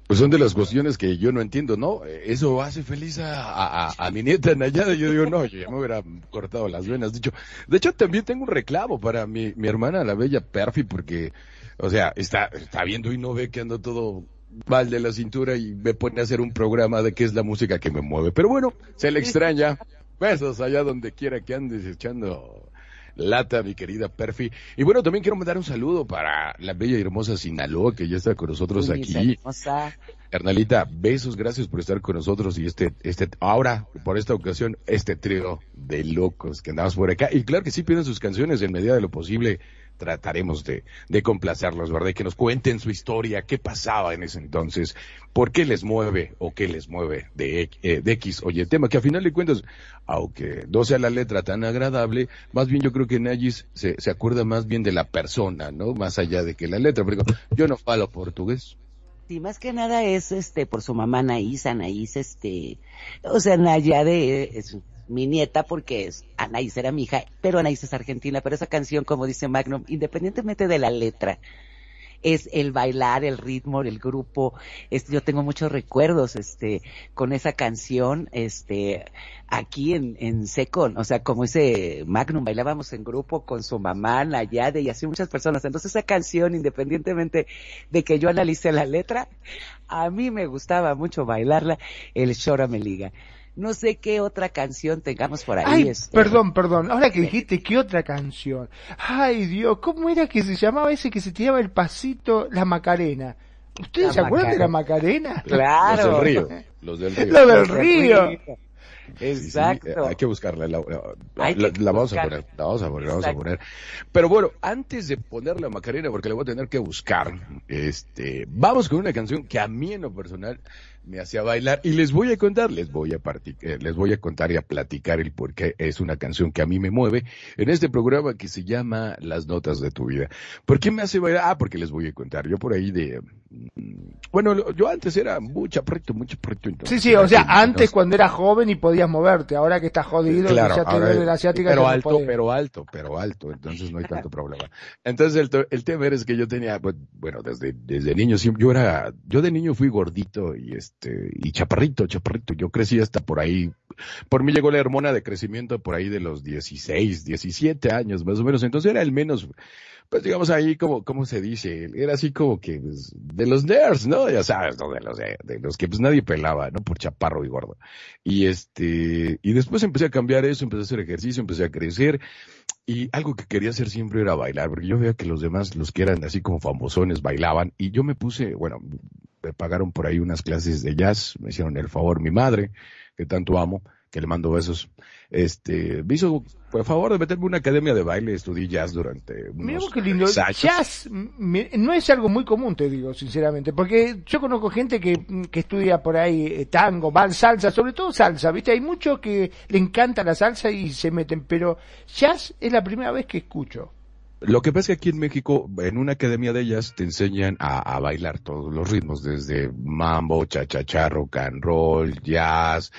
Pues son de las cuestiones que yo no entiendo, ¿no? Eh, Eso hace feliz a, a, a- mi nieta Nayada. Yo digo, no, yo ya me hubiera cortado las venas. De hecho, de hecho también tengo un reclamo para mi, mi hermana, la bella Perfi, porque, o sea, está, está viendo y no ve que ando todo mal de la cintura y me pone a hacer un programa de qué es la música que me mueve. Pero bueno, se le extraña. Besos allá donde quiera que andes echando lata, mi querida Perfi. Y bueno, también quiero mandar un saludo para la bella y hermosa Sinaloa, que ya está con nosotros aquí. hermosa. Hernalita, besos, gracias por estar con nosotros y este, este, ahora, por esta ocasión, este trío de locos que andamos por acá. Y claro que sí piden sus canciones en medida de lo posible. Trataremos de, de complacerlos, ¿verdad? Que nos cuenten su historia, qué pasaba en ese entonces, por qué les mueve o qué les mueve de, eh, de X o Y tema, que a final de cuentas, aunque no sea la letra tan agradable, más bien yo creo que Nayis se, se acuerda más bien de la persona, ¿no? Más allá de que la letra, porque yo no falo portugués. Sí, más que nada es este por su mamá Anaís, Anaís este, o sea, Nayade es mi nieta porque es, Anaís era mi hija, pero Anaís es argentina, pero esa canción, como dice Magnum, independientemente de la letra, es el bailar, el ritmo, el grupo, este, yo tengo muchos recuerdos, este, con esa canción, este, aquí en, en Secon, o sea, como ese Magnum, bailábamos en grupo con su mamá, Nayade y así muchas personas, entonces esa canción, independientemente de que yo analice la letra, a mí me gustaba mucho bailarla, el Chora me liga. No sé qué otra canción tengamos por ahí. Ay, este. perdón, perdón. Ahora que dijiste, ¿qué otra canción? Ay, Dios, ¿cómo era que se llamaba ese que se tiraba el pasito, la Macarena? ¿Ustedes La se acuerdan de la Macarena. [LAUGHS] Claro. Los del río. Los del río. Lo del Los del río. Sí, sí, Exacto. hay que buscarla. La, la- Hay la- que la vamos a poner, la vamos a poner, la vamos a Exacto. poner. Pero bueno, antes de poner la Macarena, porque la voy a tener que buscar, este, vamos con una canción que a mí en lo personal me hacía bailar y les voy a contar, les voy a parti- eh, les voy a contar y a platicar el por qué es una canción que a mí me mueve en este programa que se llama Las Notas de tu Vida. ¿Por qué me hace bailar? Ah, porque les voy a contar. Yo por ahí de, mm, bueno, yo antes era muy chaparrito, muy chaparrito. Sí, entonces, sí, o sea, entonces- antes cuando eras joven y podías moverte, ahora que estás jodido, Claro, que ya te ahora- la asiática, pero no alto, pero alto, pero alto, entonces no hay tanto problema. Entonces el, el tema es que yo tenía, bueno, desde, desde niño siempre, yo era, yo de niño fui gordito y este, y chaparrito, chaparrito, yo crecí hasta por ahí, por mí llegó la hormona de crecimiento por ahí de los 16, 17 años más o menos, entonces era el menos, pues digamos ahí como, ¿cómo se dice? Era así como que, pues, de los nerds, ¿no? Ya sabes, ¿no? De los, de, de los que pues nadie pelaba, ¿no? Por chaparro y gordo. Y este, y después empecé a cambiar eso, empecé a hacer ejercicio, empecé a crecer. Y algo que quería hacer siempre era bailar, porque yo veía que los demás, los que eran así como famosones, bailaban. Y yo me puse, bueno, me pagaron por ahí unas clases de jazz, me hicieron el favor mi madre, que tanto amo, que le mando besos. Este, me hizo por favor de meterme una academia de baile, estudié jazz durante Mira unos vos qué lindo. Jazz mi- no es algo muy común, te digo, sinceramente, porque yo conozco gente que, que estudia por ahí eh, tango, vals, salsa, sobre todo salsa, ¿viste? Hay muchos que le encanta la salsa y se meten, pero jazz es la primera vez que escucho. Lo que pasa es que aquí en México, en una academia de ellas, te enseñan a, a bailar todos los ritmos, desde mambo, cha-cha-cha, rock and roll, jazz,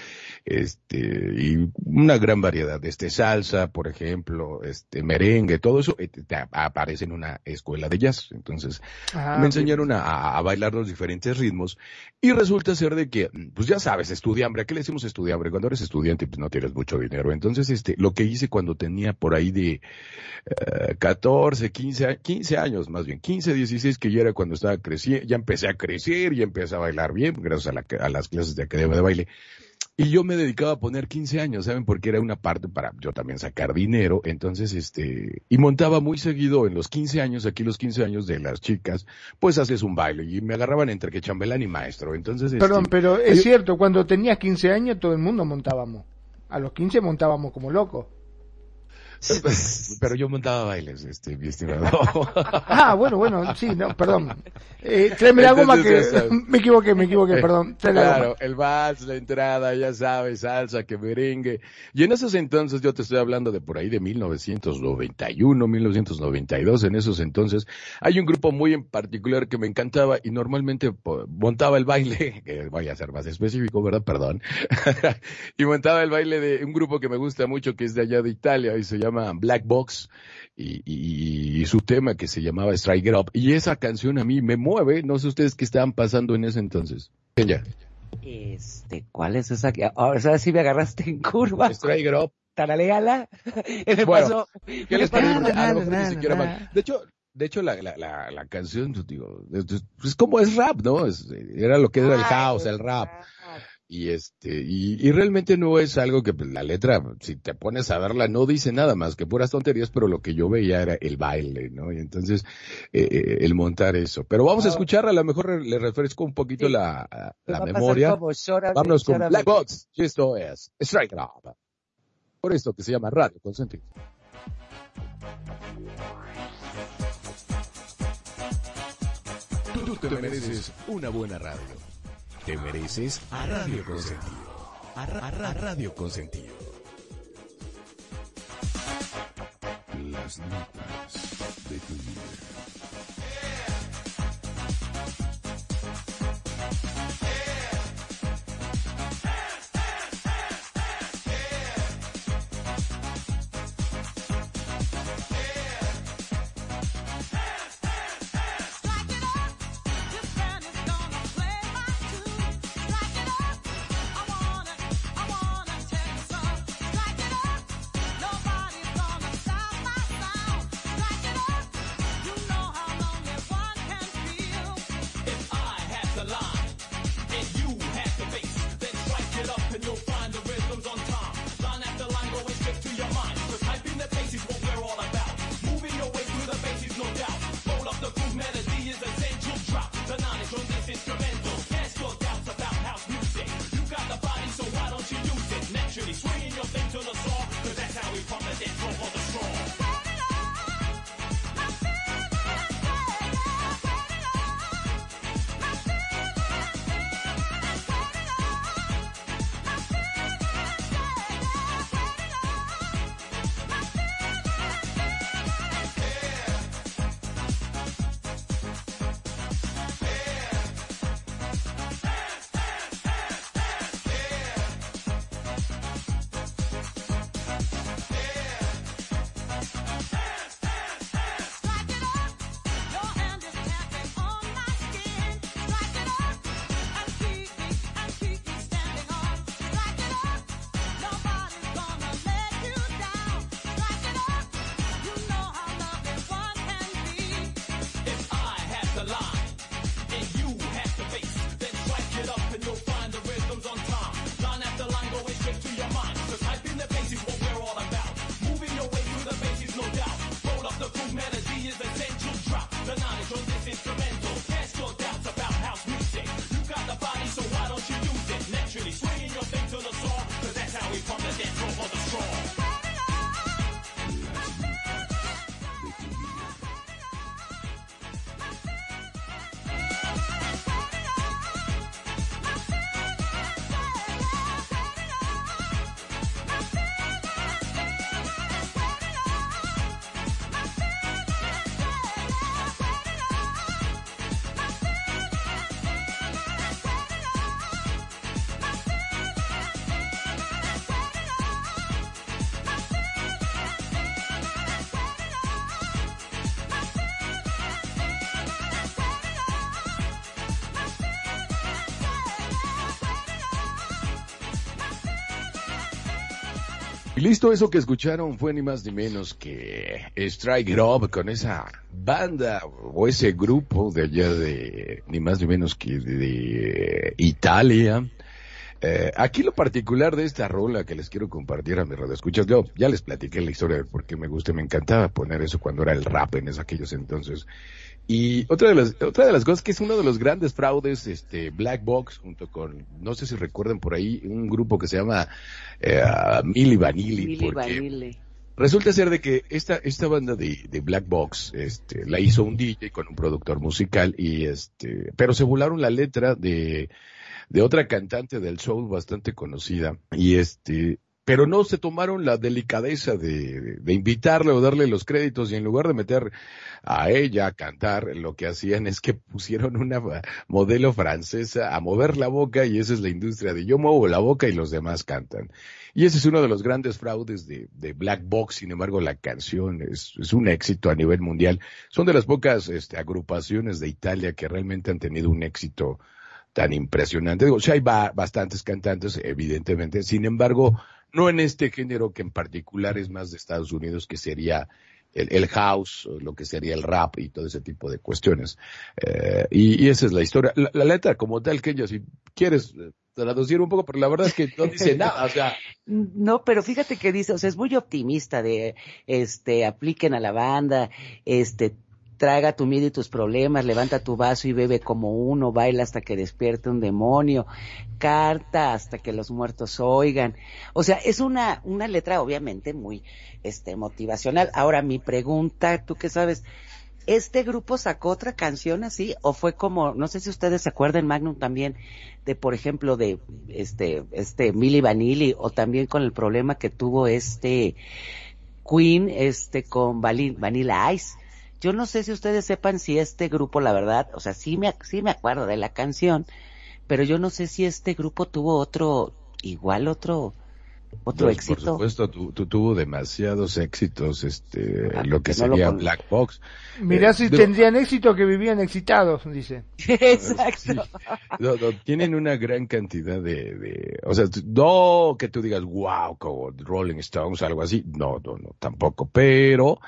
este, y una gran variedad, este, salsa, por ejemplo, este, merengue, todo eso eh, te- te aparece en una escuela de jazz. Entonces, Ah, me enseñaron a, bailar los diferentes ritmos y resulta ser de que, pues ya sabes, estudiambre, ¿a qué le decimos estudiambre? Cuando eres estudiante, pues no tienes mucho dinero. Entonces, este, lo que hice cuando tenía por ahí de eh, 14, 15, a- 15 años, más bien, 15, 16, que ya era cuando estaba creciendo, ya empecé a crecer, ya empecé a bailar bien, gracias a, la- a las clases de academia de baile. Y yo me dedicaba a poner 15 años, ¿saben? Porque era una parte para yo también sacar dinero. Entonces, este, y montaba muy seguido en los 15 años, aquí los 15 años de las chicas, pues haces un baile y me agarraban entre que chambelán y maestro. Entonces, este, Perdón, pero es yo- cierto, cuando tenías 15 años todo el mundo montábamos. A los 15 montábamos como locos. [LAUGHS] pero yo montaba bailes, este, mi estimado. [LAUGHS] Ah, bueno, bueno, sí, no, perdón. Eh, tráeme la goma que... [LAUGHS] Me equivoqué, me equivoqué, perdón. Claro, el vals, la entrada, ya sabes, salsa, que merengue. Y en esos entonces, yo te estoy hablando de por ahí de 1991, 1992, en esos entonces, hay un grupo muy en particular que me encantaba y normalmente montaba el baile, que vaya a ser más específico, ¿verdad? Perdón. y montaba el baile de un grupo que me gusta mucho, que es de allá de Italia, y se llama Black Box, y, y- y su tema que se llamaba Strike Up. Y esa canción a mí me mueve, no sé ustedes qué estaban pasando en ese entonces. Ya. Este, ¿cuál es esa? Ahora sí me agarraste en curva. Strike Up. [LAUGHS] El Bueno. ¿Qué les parece? De hecho, de hecho la, la, la, la canción, pues, digo, es, como es rap, ¿no? Es- era lo que era el house, el rap. Y este, y, y realmente no es algo que pues, la letra, si te pones a verla, no dice nada más que puras tonterías, pero lo que yo veía era el baile, ¿no? Y entonces, eh, eh, el montar eso. Pero vamos a Ah. escuchar, a lo mejor le refresco un poquito Sí. la, Me la memoria. Vámonos con. Black Box. Y esto es Strike It Up. Por esto que se llama Radio Consentido. Tú te mereces una buena radio. Te mereces a Radio Consentido. A, Ra- a Ra- Radio Consentido. Las notas de tu vida. Y listo, eso que escucharon fue ni más ni menos que Strike It Up con esa banda o ese grupo de allá de ni más ni menos que de, Italia. Eh, aquí lo particular de esta rola que les quiero compartir a mis radioescuchas, yo ya les platiqué la historia de por qué me gusta, me encantaba poner eso cuando era el rap en esos aquellos entonces. Y otra de las, otra de las cosas que es uno de los grandes fraudes, este, Black Box, junto con, no sé si recuerdan por ahí, un grupo que se llama, eh, Milli Vanilli. Milli Vanilli. Resulta ser de que esta, esta banda de, de Black Box, este, la hizo un DJ con un productor musical y este, pero se volaron la letra de, de otra cantante del soul bastante conocida y este, pero no se tomaron la delicadeza de, de invitarle o darle los créditos y en lugar de meter a ella a cantar, lo que hacían es que pusieron una modelo francesa a mover la boca y esa es la industria de yo muevo la boca y los demás cantan. Y ese es uno de los grandes fraudes de, de Black Box, sin embargo la canción es, es, un éxito a nivel mundial. Son de las pocas este, agrupaciones de Italia que realmente han tenido un éxito tan impresionante. Digo, sí hay ba bastantes cantantes, evidentemente, sin embargo, no en este género que en particular es más de Estados Unidos, que sería el, el house, lo que sería el rap y todo ese tipo de cuestiones. Eh, y, y, esa es la historia. La, letra como tal, que si quieres traducir un poco, pero la verdad es que no dice nada, o sea. [LAUGHS] No, pero fíjate que dice, o sea, es muy optimista de, este, apliquen a la banda, este, traga tu miedo y tus problemas, levanta tu vaso y bebe como uno, baila hasta que despierte un demonio, carta hasta que los muertos oigan. O sea, es una, una letra obviamente muy, este, motivacional. Ahora, mi pregunta, tú qué sabes, ¿este grupo sacó otra canción así? ¿O fue como, no sé si ustedes se acuerdan, Magnum también, de, por ejemplo, de, este, este, Milli Vanilli, o también con el problema que tuvo este, Queen, este, con Vanilla Ice? Yo no sé si ustedes sepan si este grupo, la verdad, o sea, sí me, sí me acuerdo de la canción, pero yo no sé si este grupo tuvo otro, igual otro, otro pues, éxito. Por supuesto, tu, tu, tuvo demasiados éxitos, este, ah, lo que sería no Black Box. Mirá eh, si tendrían éxito que vivían excitados, dice. [LAUGHS] Exacto. Sí. No, no, tienen una gran cantidad de, de, o sea, no que tú digas, wow, como Rolling Stones, algo así, no, no, no, tampoco, pero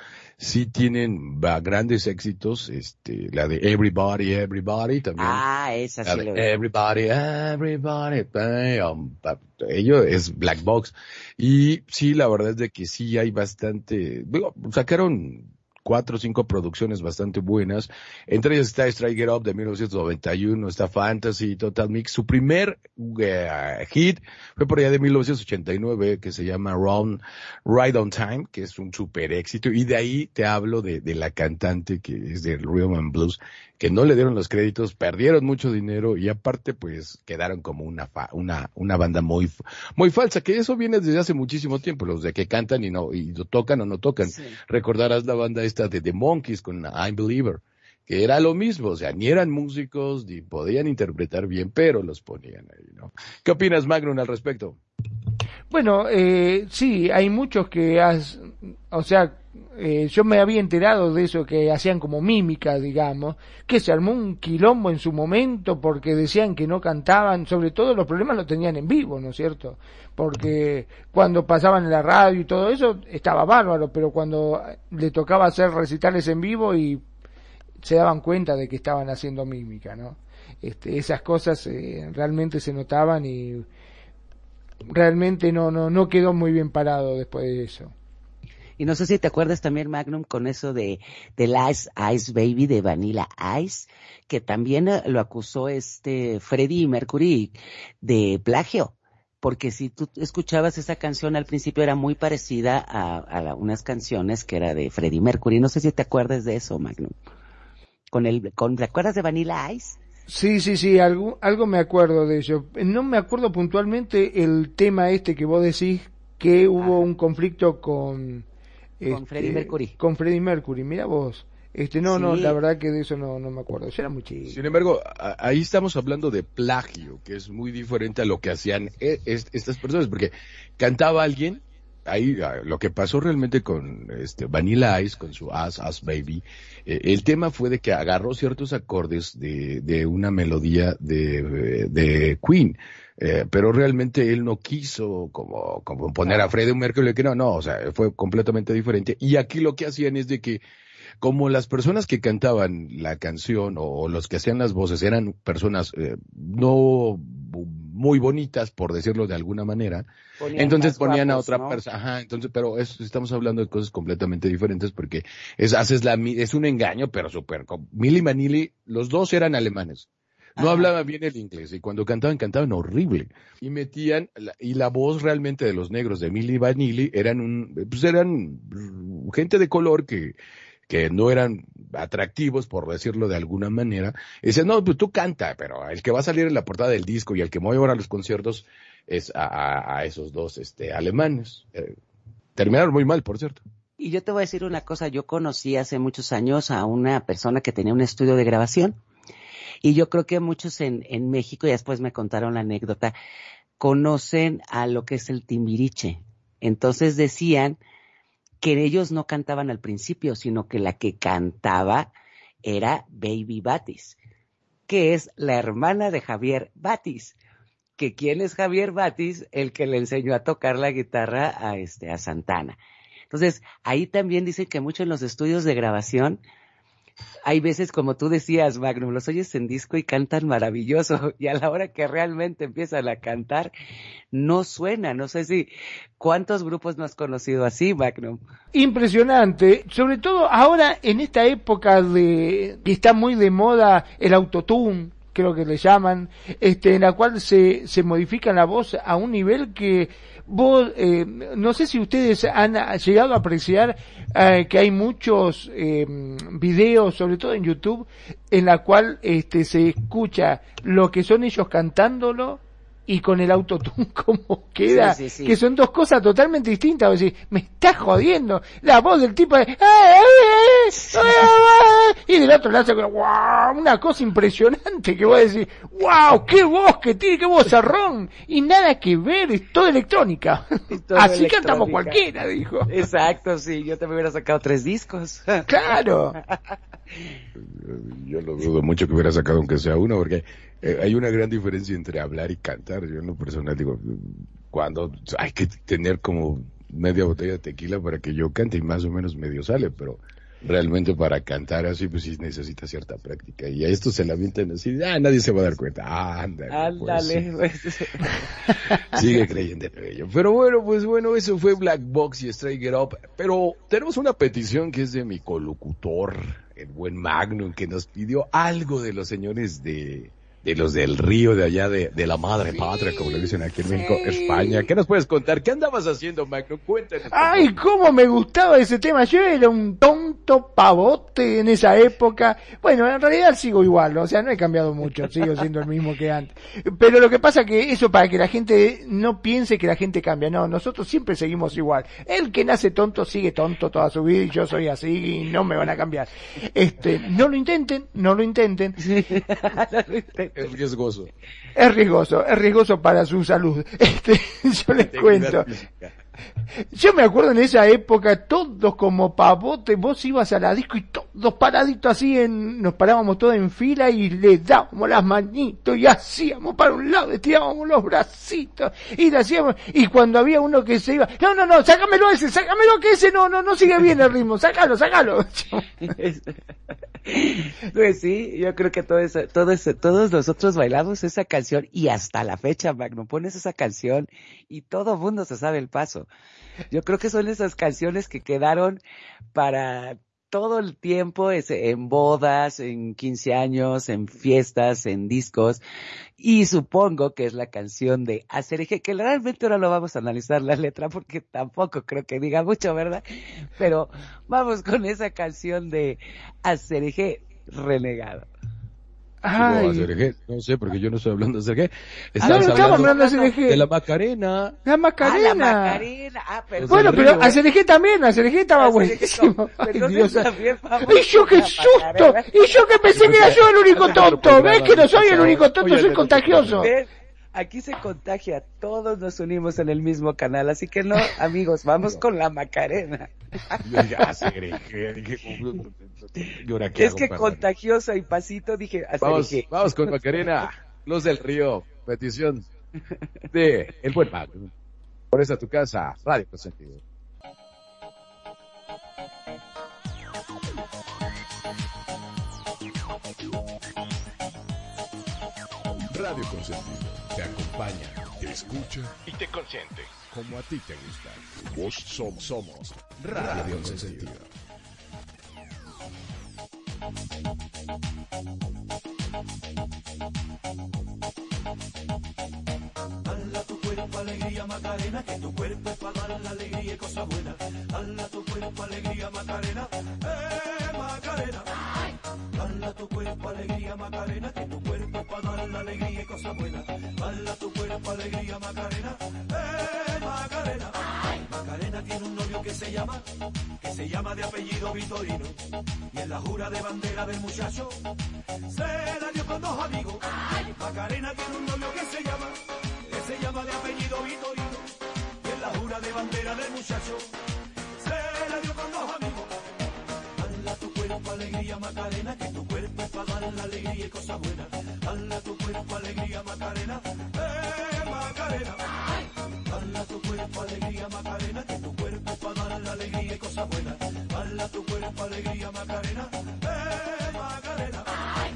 sí tienen grandes éxitos, este, la de Everybody, Everybody también. Ah, esa sí. Lo everybody, Everybody, bam, bam, ello es Black Box. Y sí, la verdad es de que sí hay bastante, digo, sacaron cuatro o cinco producciones bastante buenas. Entre ellas está Strike It Up de 1991, está Fantasy, Total Mix. Su primer uh, hit fue por allá de 1989 que se llama Round Ride on Time, que es un super éxito. Y de ahí te hablo de, de la cantante que es de Rhythm and Blues, que no le dieron los créditos, perdieron mucho dinero y aparte pues quedaron como una fa una una banda muy muy falsa, que eso viene desde hace muchísimo tiempo, los de que cantan y no y lo tocan o no tocan. Sí. Recordarás la banda esta de The Monkeys con I'm Believer, que era lo mismo, o sea, ni eran músicos ni podían interpretar bien, pero los ponían ahí, ¿no? ¿Qué opinas, Magnum, al respecto? Bueno, eh, sí, hay muchos que has, o sea, eh, yo me había enterado de eso que hacían como mímica, digamos, que se armó un quilombo en su momento porque decían que no cantaban, sobre todo los problemas los tenían en vivo, ¿no es cierto? Porque cuando pasaban en la radio y todo eso estaba bárbaro, pero cuando le tocaba hacer recitales en vivo y se daban cuenta de que estaban haciendo mímica, ¿no? Este, esas cosas eh, realmente se notaban y realmente no, no, no quedó muy bien parado después de eso. Y no sé si te acuerdas también, Magnum, con eso de, del Ice Ice Baby de Vanilla Ice, que también eh, lo acusó este Freddie Mercury de plagio. Porque si tú escuchabas esa canción al principio era muy parecida a, unas canciones que era de Freddie Mercury. No sé si te acuerdas de eso, Magnum. Con el, con, ¿te acuerdas de Vanilla Ice? Sí, sí, sí, algo, algo me acuerdo de ello. No me acuerdo puntualmente el tema este que vos decís que hubo un conflicto con... Con este, Freddie Mercury. Con Freddie Mercury, mira vos. Este, no, sí. no, la verdad que de eso no, no me acuerdo. Eso era muy chido. Sin embargo, a, ahí estamos hablando de plagio, que es muy diferente a lo que hacían e, es, estas personas, porque cantaba alguien ahí ah, lo que pasó realmente con este Vanilla Ice, con su As As Baby, eh, el tema fue de que agarró ciertos acordes de, de una melodía de, de Queen. Eh, pero realmente él no quiso como, como poner a Freddie Mercury que no, no, o sea, fue completamente diferente. Y aquí lo que hacían es de que como las personas que cantaban la canción o, los que hacían las voces eran personas eh, no muy bonitas, por decirlo de alguna manera, Ponían entonces ponían a otra ¿no? persona, ajá, entonces, pero es- estamos hablando de cosas completamente diferentes porque es, haces la, es un engaño, pero súper, Milli Vanilli, los dos eran alemanes. No Ajá. hablaban bien el inglés y cuando cantaban, cantaban horrible. Y metían, la- y la voz realmente de los negros de Milli Vanilli eran un, pues eran gente de color que, que no eran atractivos, por decirlo de alguna manera. Y decían, no, pues tú canta, pero el que va a salir en la portada del disco y el que mueve ahora los conciertos es a, a- a esos dos, este, alemanes. Eh, terminaron muy mal, por cierto. Y yo te voy a decir una cosa, yo conocí hace muchos años a una persona que tenía un estudio de grabación y yo creo que muchos en, en México, y después me contaron la anécdota, conocen a lo que es el timbiriche. Entonces decían que ellos no cantaban al principio, sino que la que cantaba era Baby Batis, que es la hermana de Javier Batis. Que quién es Javier Batis, el que le enseñó a tocar la guitarra a este a Santana. Entonces, ahí también dicen que mucho en los estudios de grabación hay veces, como tú decías, Magnum, los oyes en disco y cantan maravilloso, [LAUGHS] y a la hora que realmente empiezan a cantar, no suena. No sé si, ¿cuántos grupos no has conocido así, Magnum? Impresionante, sobre todo ahora en esta época de que está muy de moda el autotune, creo que le llaman, este, en la cual se, se modifica la voz a un nivel que vos, eh, no sé si ustedes han llegado a apreciar eh, que hay muchos eh, videos, sobre todo en YouTube, en la cual este, se escucha lo que son ellos cantándolo y con el autotune [LAUGHS] como queda, Sí, sí, sí. que son dos cosas totalmente distintas. O sea, me está jodiendo. La voz del tipo de, "Ay, ay, ay, ay, ay", y del otro lado hace wow, una cosa impresionante que voy a decir, wow, qué voz que tiene, qué vozarrón, y nada que ver, es toda electrónica. todo [LAUGHS] Así cantamos electrónica. cualquiera, dijo. Exacto, sí, yo también hubiera sacado tres discos. Claro. [LAUGHS] Yo lo dudo mucho que hubiera sacado aunque sea uno, porque eh, hay una gran diferencia entre hablar y cantar. Yo en lo personal digo, cuando hay que tener como media botella de tequila para que yo cante y más o menos medio sale, pero realmente para cantar así pues sí necesita cierta práctica. Y a esto se la así, ah, nadie se va a dar cuenta. Ah, ándale. pues, sí. Ándale. pues. [LAUGHS] Sigue creyendo en ello. Pero bueno, pues bueno, eso fue Black Box y Straight Get Up. Pero tenemos una petición que es de mi colocutor, el buen Magnum, que nos pidió algo de los señores de, de los del río de allá de, de la madre patria, como le dicen aquí en México, España. ¿Qué nos puedes contar? ¿Qué andabas haciendo, Magnum? Cuéntanos. Ay, cómo me gustaba ese tema. Yo era un tonto pavote en esa época. Bueno, en realidad sigo igual, o sea, no he cambiado mucho, sigo siendo el mismo que antes. Pero lo que pasa que eso para que la gente no piense que la gente cambia, no, nosotros siempre seguimos igual. El que nace tonto sigue tonto toda su vida y yo soy así y no me van a cambiar. Este, no lo intenten, no lo intenten. [LAUGHS] [LAUGHS] Es riesgoso. Es riesgoso, es riesgoso para su salud. Este, [LAUGHS] yo les cuento. Yo me acuerdo en esa época, todos como pavote, vos ibas a la disco y todos paraditos así, en, nos parábamos todos en fila y le dábamos las manitos y hacíamos para un lado, estirábamos los bracitos y le hacíamos, y cuando había uno que se iba, no, no, no, sácamelo ese, sácamelo que ese no, no, no sigue bien el ritmo, sácalo, sácalo. [LAUGHS] Pues sí, yo creo que todo eso, todo eso, todos nosotros bailamos esa canción y hasta la fecha, Magno, pones esa canción y todo mundo se sabe el paso. Yo creo que son esas canciones que quedaron para todo el tiempo en bodas, en 15 años, en fiestas, en discos. Y supongo que es la canción de Acerejé, que realmente ahora lo vamos a analizar la letra porque tampoco creo que diga mucho, ¿verdad? Pero vamos con esa canción de Acerejé renegado. Ay. No sé, porque yo no estoy hablando de Sergé. Ah, no, no estamos hablando de la Macarena. La Ah, la Macarena. Ah, perdón. Bueno, pero a CDG también, a CDG estaba buenísimo. Ay, Dios. [LAUGHS] Y yo qué susto, Macarena. y yo que pensé que era yo el único tonto, ves que no soy el único tonto, soy contagioso. Aquí se contagia, todos nos unimos en el mismo canal, así que no, [LAUGHS] amigos, vamos con la Macarena. Ya sé, dije, dije, ¿y ahora qué Es que contagiosa y pasito, dije, hasta Vamos, dije, vamos con Macarena, Luz del Río, petición de El Buen Mago. Por esa tu casa, Radio Consentido. Radio Consentido acompaña, te escucha y te consiente como a ti te gusta. Vos somos, somos Radio Consentido. Dala tu cuerpo alegría Macarena, que tu cuerpo es para dar la alegría y cosa buena. Dala tu cuerpo alegría Macarena, eh Macarena. Dala tu cuerpo alegría Macarena, que tu cuerpo es para dar la alegría y cosa buena. Que se llama de apellido Vitorino. Y en la jura de bandera del muchacho, se la dio con dos amigos. Macarena tiene un novio que se llama, que se llama de apellido Vitorino. Y en la jura de bandera del muchacho, se la dio con dos amigos. Dala tu cuerpo alegría Macarena, que tu cuerpo es para dar la alegría y cosas buenas. Dala tu cuerpo alegría Macarena, eh Macarena. Dala tu cuerpo alegría Macarena, Dala tu cuerpo alegría Macarena, eh Macarena.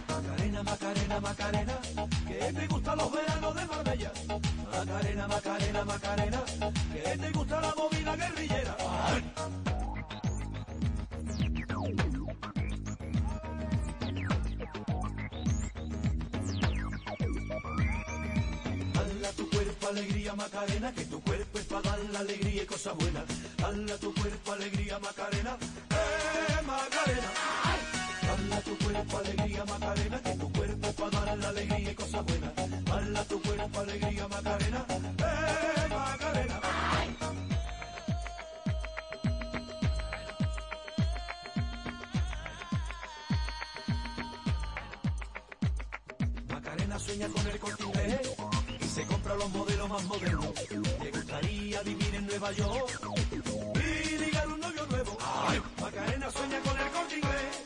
Macarena, Macarena, Macarena, que te gustan los veranos de Marbella. Macarena, Macarena, Macarena, alegría Macarena, que tu cuerpo es para dar la alegría y cosas buenas. Dala tu cuerpo alegría Macarena, eh Macarena. Dala tu cuerpo alegría Macarena, que tu cuerpo es para dar la alegría y cosas buenas. Dala tu cuerpo alegría Macarena, más. Le gustaría vivir en Nueva York y ligar un novio nuevo. Ay, Macarena sueña con el corte inglés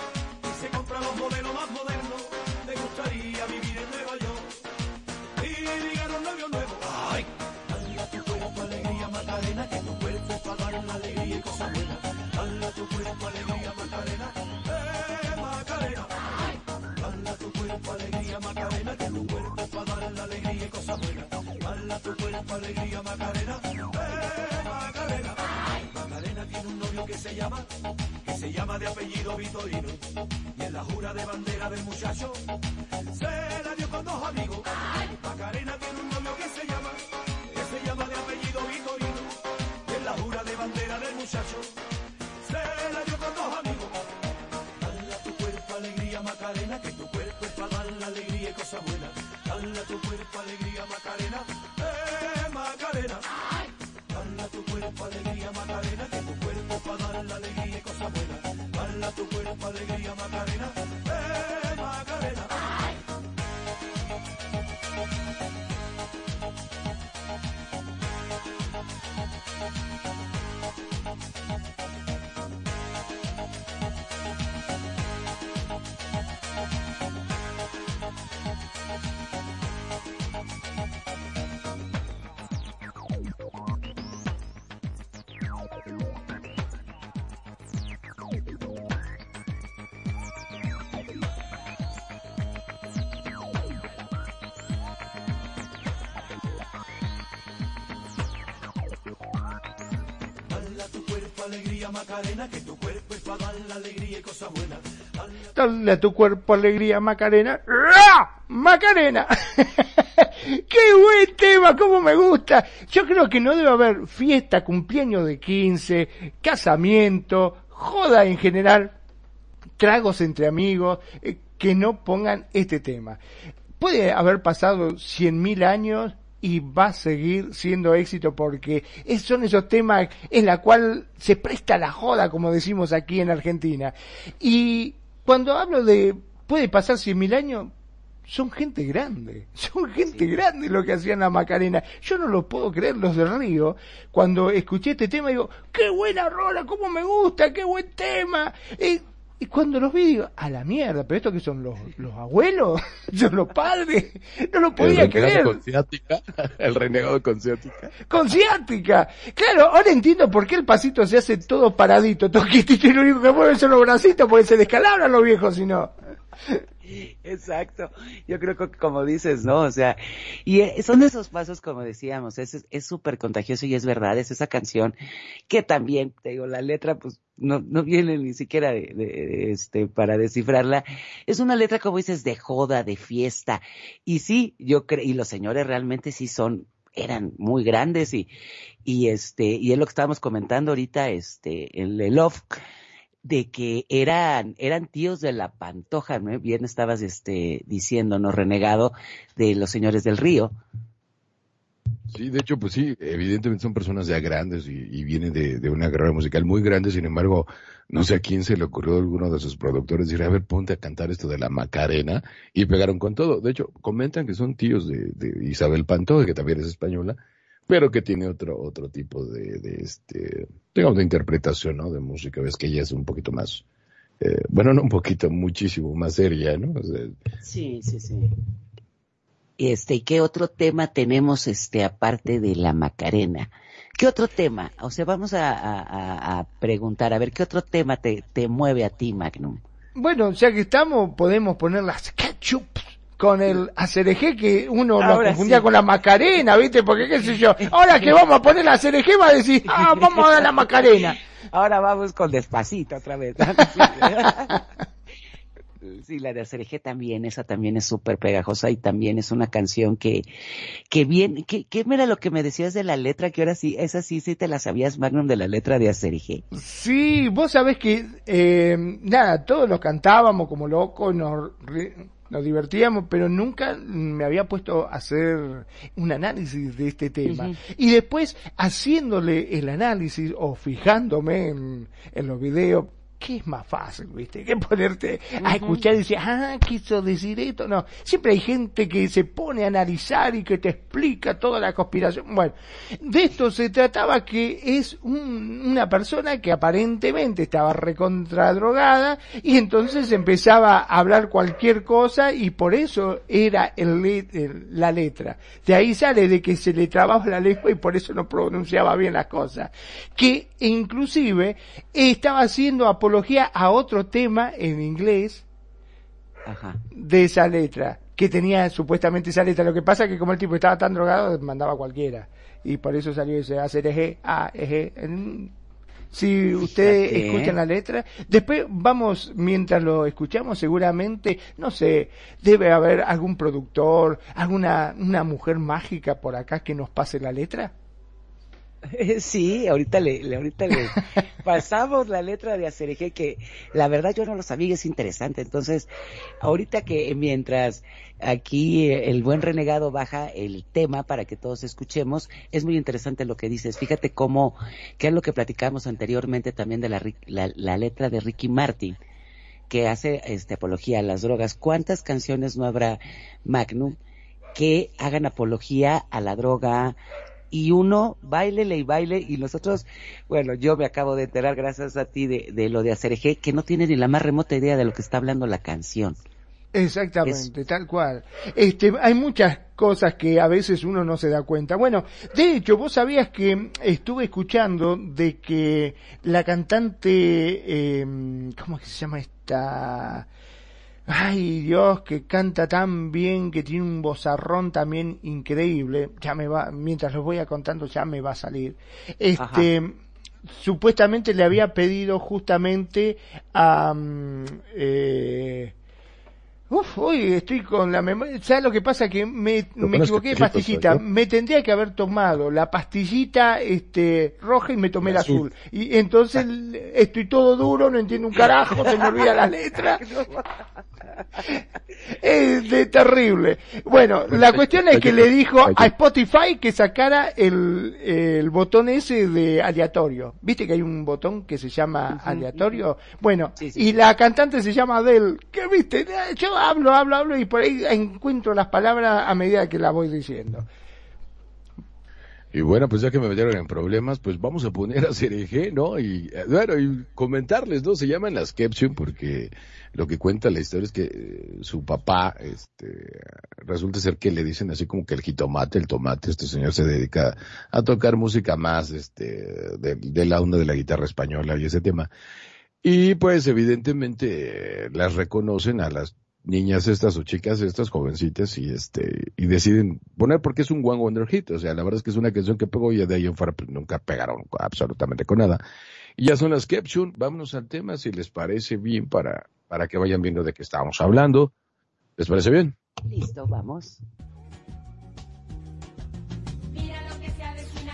alegría Macarena, que tu cuerpo es para dar la alegría y cosas buenas. Dale a tu cuerpo alegría, Macarena. ¡Ra! Macarena. [LAUGHS] ¡Qué buen tema! ¡Cómo me gusta! Yo creo que no debe haber fiesta, cumpleaños de 15, casamiento, joda en general, tragos entre amigos, eh, que no pongan este tema. Puede haber pasado cien mil años y va a seguir siendo éxito porque es- son esos temas en la cual se presta la joda, como decimos aquí en Argentina. Y cuando hablo de puede pasar cien mil años, son gente grande, [LAUGHS] son gente grande lo que hacían la Macarena. Yo no lo puedo creer, los del Río, cuando escuché este tema digo, qué buena rola, cómo me gusta, qué buen tema. Eh, y cuando los vi digo, a la mierda, pero esto que son los, los abuelos, [LAUGHS] son los padres, no lo podía el creer. renegado con ciática, [LAUGHS] el renegado con ciática. Con ciática. Claro, ahora entiendo por qué el pasito se hace todo paradito, todo quietito y lo único que mueven son los bracitos porque se descalabran los viejos si no. [LAUGHS] Exacto. Yo creo que como dices, ¿no? O sea, y eh, son esos pasos, como decíamos, es súper contagioso y es verdad, es esa canción que también, te digo, la letra, pues, no, no viene ni siquiera de, este, para descifrarla. Es una letra, como dices, de joda, de fiesta. Y sí, yo creo, y los señores realmente sí son, eran muy grandes y, y este, y es lo que estábamos comentando ahorita, este, el, el Love, de que eran, eran tíos de la pantoja, ¿no? Bien estabas, este, diciéndonos, renegado, de los señores del río. Sí, de hecho, pues sí, evidentemente son personas ya grandes y, y vienen de, de una carrera musical muy grande, sin embargo, no sé a quién se le ocurrió a alguno de sus productores decir, a ver, ponte a cantar esto de la Macarena, y pegaron con todo. De hecho, comentan que son tíos de, de Isabel Pantoja, que también es española, pero que tiene otro, otro tipo de, de este, digamos, de interpretación, ¿no? De música, ves que ella es un poquito más, eh, bueno, no un poquito, muchísimo más seria, ¿no? O sea, Sí, sí, sí. Este, ¿y qué otro tema tenemos, este, aparte de la Macarena? ¿Qué otro tema? O sea, vamos a, a- a- a preguntar, a ver, ¿qué otro tema te, te mueve a ti, Magnum? Bueno, ya que estamos, podemos poner las ketchup con el acereje que uno lo confundía sí. con la Macarena, ¿viste? Porque qué sé yo, [LAUGHS] ahora que vamos a poner la acereje va a decir, ah, [LAUGHS] vamos a dar la Macarena. Ahora vamos con despacito otra vez. [LAUGHS] Sí, la de Acereje también, esa también es súper pegajosa y también es una canción que, que bien, que, que era lo que me decías de la letra, que ahora sí, esa sí, sí te la sabías, Magnum, de la letra de Acereje. Sí, vos sabés que, eh, nada, todos lo cantábamos como locos, nos, nos divertíamos, pero nunca me había puesto a hacer un análisis de este tema. Y después, haciéndole el análisis o fijándome en, en los videos, ¿qué es más fácil, viste? Que ponerte a escuchar y decir, ah, quiso decir esto. No, siempre hay gente que se pone a analizar y que te explica toda la conspiración. Bueno, de esto se trataba que es un- una persona que aparentemente estaba recontra drogada y entonces empezaba a hablar cualquier cosa y por eso era el le- el- la letra. De ahí sale de que se le trababa la lengua y por eso no pronunciaba bien las cosas. Que inclusive estaba haciendo apología a otro tema en inglés Ajá. de esa letra, que tenía supuestamente esa letra. Lo que pasa es que como el tipo estaba tan drogado, mandaba cualquiera. Y por eso salió ese ACRG, AEG. en- Si ustedes escuchan la letra, después vamos, mientras lo escuchamos, seguramente, no sé, debe haber algún productor, alguna una mujer mágica por acá que nos pase la letra. [LAUGHS] Sí, ahorita le, le- ahorita le [LAUGHS] pasamos la letra de Acereje que la verdad yo no lo sabía y es interesante. Entonces, ahorita que mientras aquí eh, el buen renegado baja el tema para que todos escuchemos, es muy interesante lo que dices. Fíjate cómo, que es lo que platicamos anteriormente también de la, la, la letra de Ricky Martin que hace este apología a las drogas. ¿Cuántas canciones no habrá Magnum que hagan apología a la droga? Y uno, bailele y baile, y nosotros, bueno, yo me acabo de enterar gracias a ti de, de lo de Acereje, que no tiene ni la más remota idea de lo que está hablando la canción. Exactamente, tal cual. Este, hay muchas cosas que a veces uno no se da cuenta. Bueno, de hecho, vos sabías que estuve escuchando de que la cantante, eh, ¿cómo es que se llama esta? Ay, Dios, que canta tan bien, que tiene un vozarrón también increíble. Ya me va, mientras lo voy a contando, ya me va a salir. Este, supuestamente le había pedido justamente a, mm, eh, Uf, hoy estoy con la memoria. ¿Sabes lo que pasa? Que me, me equivoqué de pastillita. soy. Me tendría que haber tomado la pastillita este, roja y me tomé El la azul. azul. Y entonces estoy todo duro, no entiendo un carajo, se me olvida la letra. [LAUGHS] Es de terrible. Bueno, la cuestión es que le dijo a Spotify que sacara el, el botón ese de aleatorio. ¿Viste que hay un botón que se llama aleatorio? Bueno, Sí, sí. y la cantante se llama Adele. ¿Qué viste? Yo hablo, hablo, hablo y por ahí encuentro las palabras a medida que las voy diciendo. Y bueno, pues ya que me metieron en problemas, pues vamos a poner a Cereje, ¿no? Y eh, bueno, y comentarles, ¿no? Se llaman las caption porque lo que cuenta la historia es que eh, su papá, este, resulta ser que le dicen así como que el jitomate, el tomate, este señor se dedica a tocar música más, este, de, la onda de la guitarra española y ese tema. Y pues evidentemente eh, las reconocen a las niñas estas o chicas estas jovencitas y este y deciden poner porque es un one wonder hit o sea la verdad es que es una canción que pegó y de ahí en fuera pues, nunca pegaron absolutamente con nada y ya son las caption vámonos al tema si les parece bien para para que vayan viendo de qué estábamos hablando les parece bien Listo, vamos.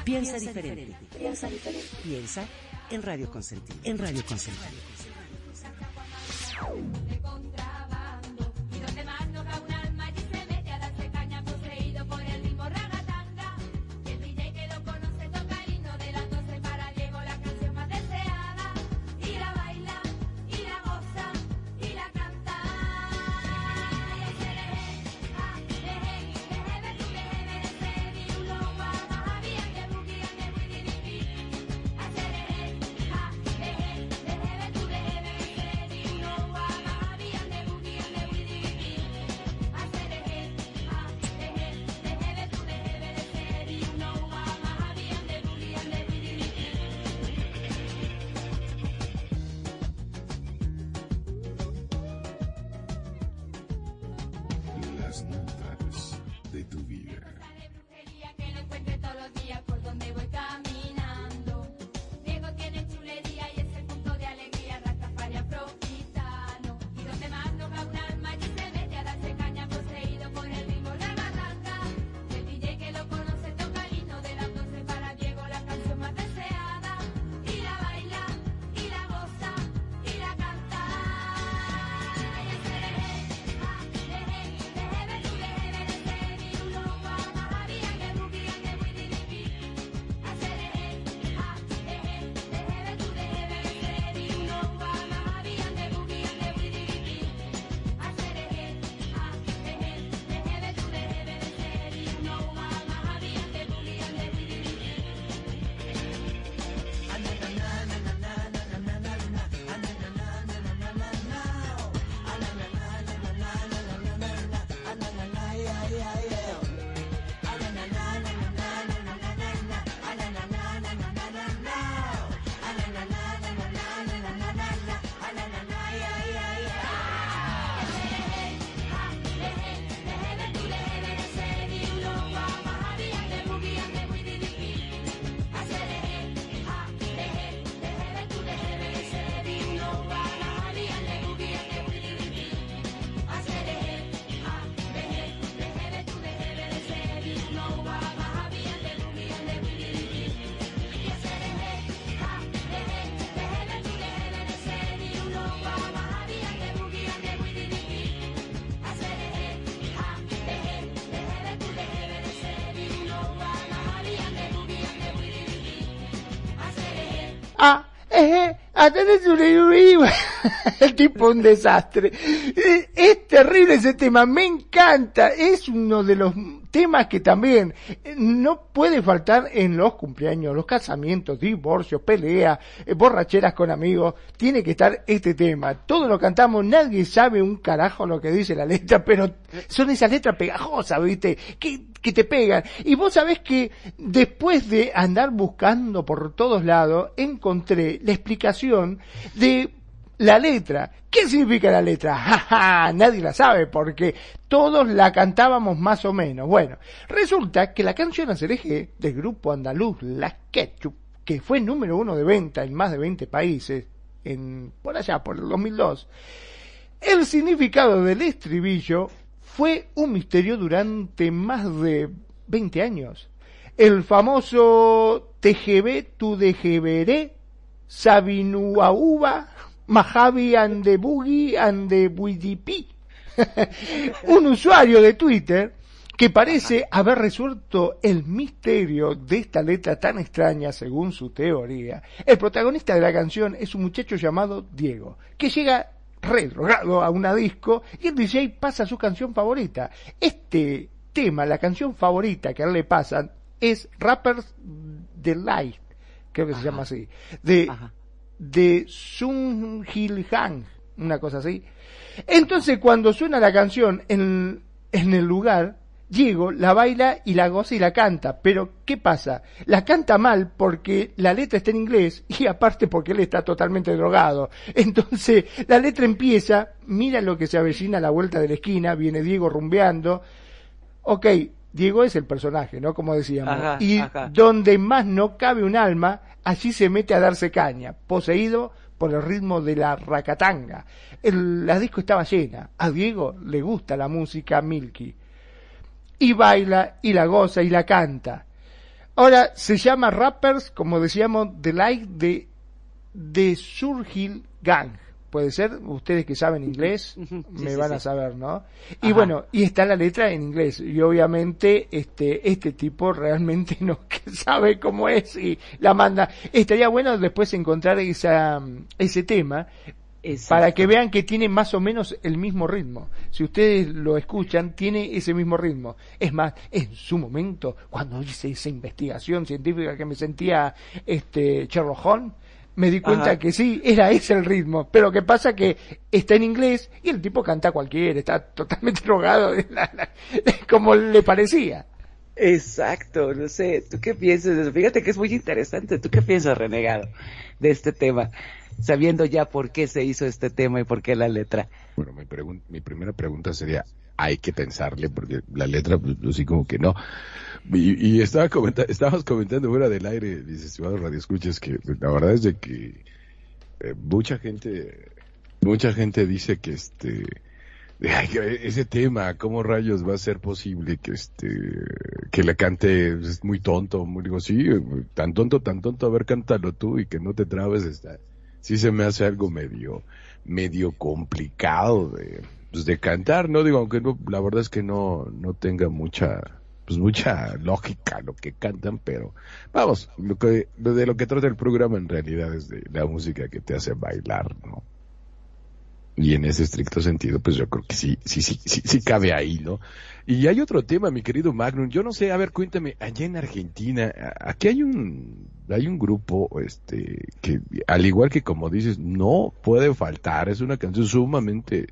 Piensa diferente. Piensa diferente. Piensa en Radio Consentido. En Radio Consentido. Cereje, Ah, eh, a tener su [LAUGHS] El tipo un desastre. Eh, Es terrible ese tema, me encanta. Es uno de los temas que también eh, no puede faltar en los cumpleaños, los casamientos, divorcios, peleas, eh, borracheras con amigos. Tiene que estar este tema. Todos lo cantamos, nadie sabe un carajo lo que dice la letra, pero son esas letras pegajosas, ¿viste? Que, que te pegan. Y vos sabés que después de andar buscando por todos lados, encontré la explicación de la letra. ¿Qué significa la letra? [LAUGHS] ¡Ja! Nadie la sabe porque todos la cantábamos más o menos. Bueno, resulta que la canción Acereje del grupo andaluz Las Ketchup, que fue número uno de venta en más de 20 países, en, por allá, por el 2002, el significado del estribillo fue un misterio durante más de 20 años. El famoso TGB, tu DGBRE, Sabinuauba, Mahavi ande Boogie ande Buidipi. [LAUGHS] un usuario de Twitter que parece haber resuelto el misterio de esta letra tan extraña según su teoría. El protagonista de la canción es un muchacho llamado Diego, que llega re drogado a una disco y el DJ pasa su canción favorita. Este tema, la canción favorita que a él le pasan es Rappers Delight, creo que se llama así, de, Ajá. De Sun Hil Han, una cosa así. Entonces cuando suena la canción en, en el lugar, Diego la baila y la goza y la canta, pero ¿qué pasa? La canta mal porque la letra está en inglés y aparte porque él está totalmente drogado. Entonces la letra empieza, mira lo que se avecina a la vuelta de la esquina, viene Diego rumbeando. Ok, Diego es el personaje, ¿no? Como decíamos. Ajá, y ajá. donde más no cabe un alma, allí se mete a darse caña, poseído por el ritmo de la racatanga. El- la disco estaba llena. A Diego le gusta la música Milky. Y baila, y la goza, y la canta. Ahora, se llama Rappers, como decíamos, The Light de, de Surhill Gang. Puede ser, ustedes que saben inglés, sí, me sí, van sí. a saber, ¿no? Y Ajá. bueno, y está la letra en inglés. Y obviamente, este, este tipo realmente [LAUGHS] no que sabe cómo es y la manda. Estaría bueno después encontrar esa, ese tema Exacto. para que vean que tiene más o menos el mismo ritmo. Si ustedes lo escuchan, tiene ese mismo ritmo. Es más, en su momento, cuando hice esa investigación científica que me sentía este Sherlock Holmes, me di cuenta Ajá. que sí, era ese el ritmo. Pero que pasa que está en inglés y el tipo canta cualquiera, está totalmente [LAUGHS] drogado, de la- la- como le parecía. Exacto, no sé, ¿tú qué piensas de eso? Fíjate que es muy interesante, ¿tú qué piensas, renegado, de este tema? Sabiendo ya por qué se hizo este tema y por qué la letra. Bueno, mi, pregun- mi primera pregunta sería, hay que pensarle, porque la letra, pues, así como que no. Y, y estaba comenta estabas comentando fuera del aire, mis estimados radioescuchas, que la verdad es de que eh, mucha gente, mucha gente dice que este, ese tema, ¿cómo rayos va a ser posible que este, que le cante, es muy tonto, muy, digo, sí, tan tonto, tan tonto, a ver, cántalo tú y que no te trabes, está, sí se me hace algo medio, medio complicado de, pues, de cantar, ¿no? Digo, aunque no, la verdad es que no, no tenga mucha, pues mucha lógica lo que cantan, pero vamos, lo que, de lo que trata el programa en realidad es de la música que te hace bailar, ¿no? Y en ese estricto sentido, pues yo creo que sí, sí, sí, sí, sí cabe ahí, ¿no? Y hay otro tema, mi querido Magnum. Yo no sé, a ver, cuéntame, allá en Argentina, aquí hay un, hay un grupo, este, que al igual que como dices, no puede faltar, es una canción sumamente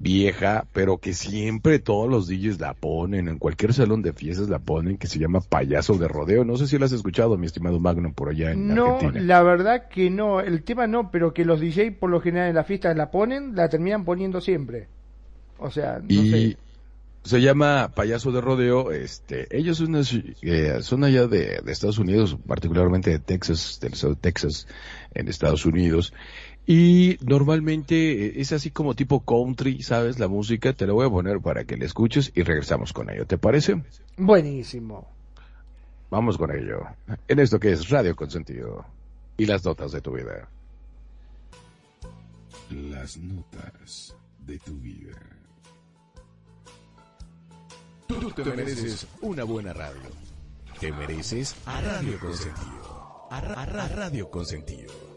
vieja, pero que siempre todos los DJs la ponen, en cualquier salón de fiestas la ponen, que se llama Payaso de Rodeo. No sé si lo has escuchado, mi estimado Magnum, por allá en No, Argentina. la verdad que no, el tema no, pero que los DJ por lo general en las fiestas la ponen, la terminan poniendo siempre. O sea, no y sé. se llama Payaso de Rodeo, este, ellos son, eh, son allá de, de Estados Unidos, particularmente de Texas, del estado de Texas, en Estados Unidos, y normalmente eh, es así como tipo country, ¿sabes? La música, te la voy a poner para que la escuches y regresamos con ello, ¿te parece? Buenísimo. Vamos con ello, en esto que es Radio Consentido y las notas de tu vida. Las notas de tu vida. Tú te mereces una buena radio. Te mereces a Radio Consentido. A, Ra- a Ra- Radio Consentido.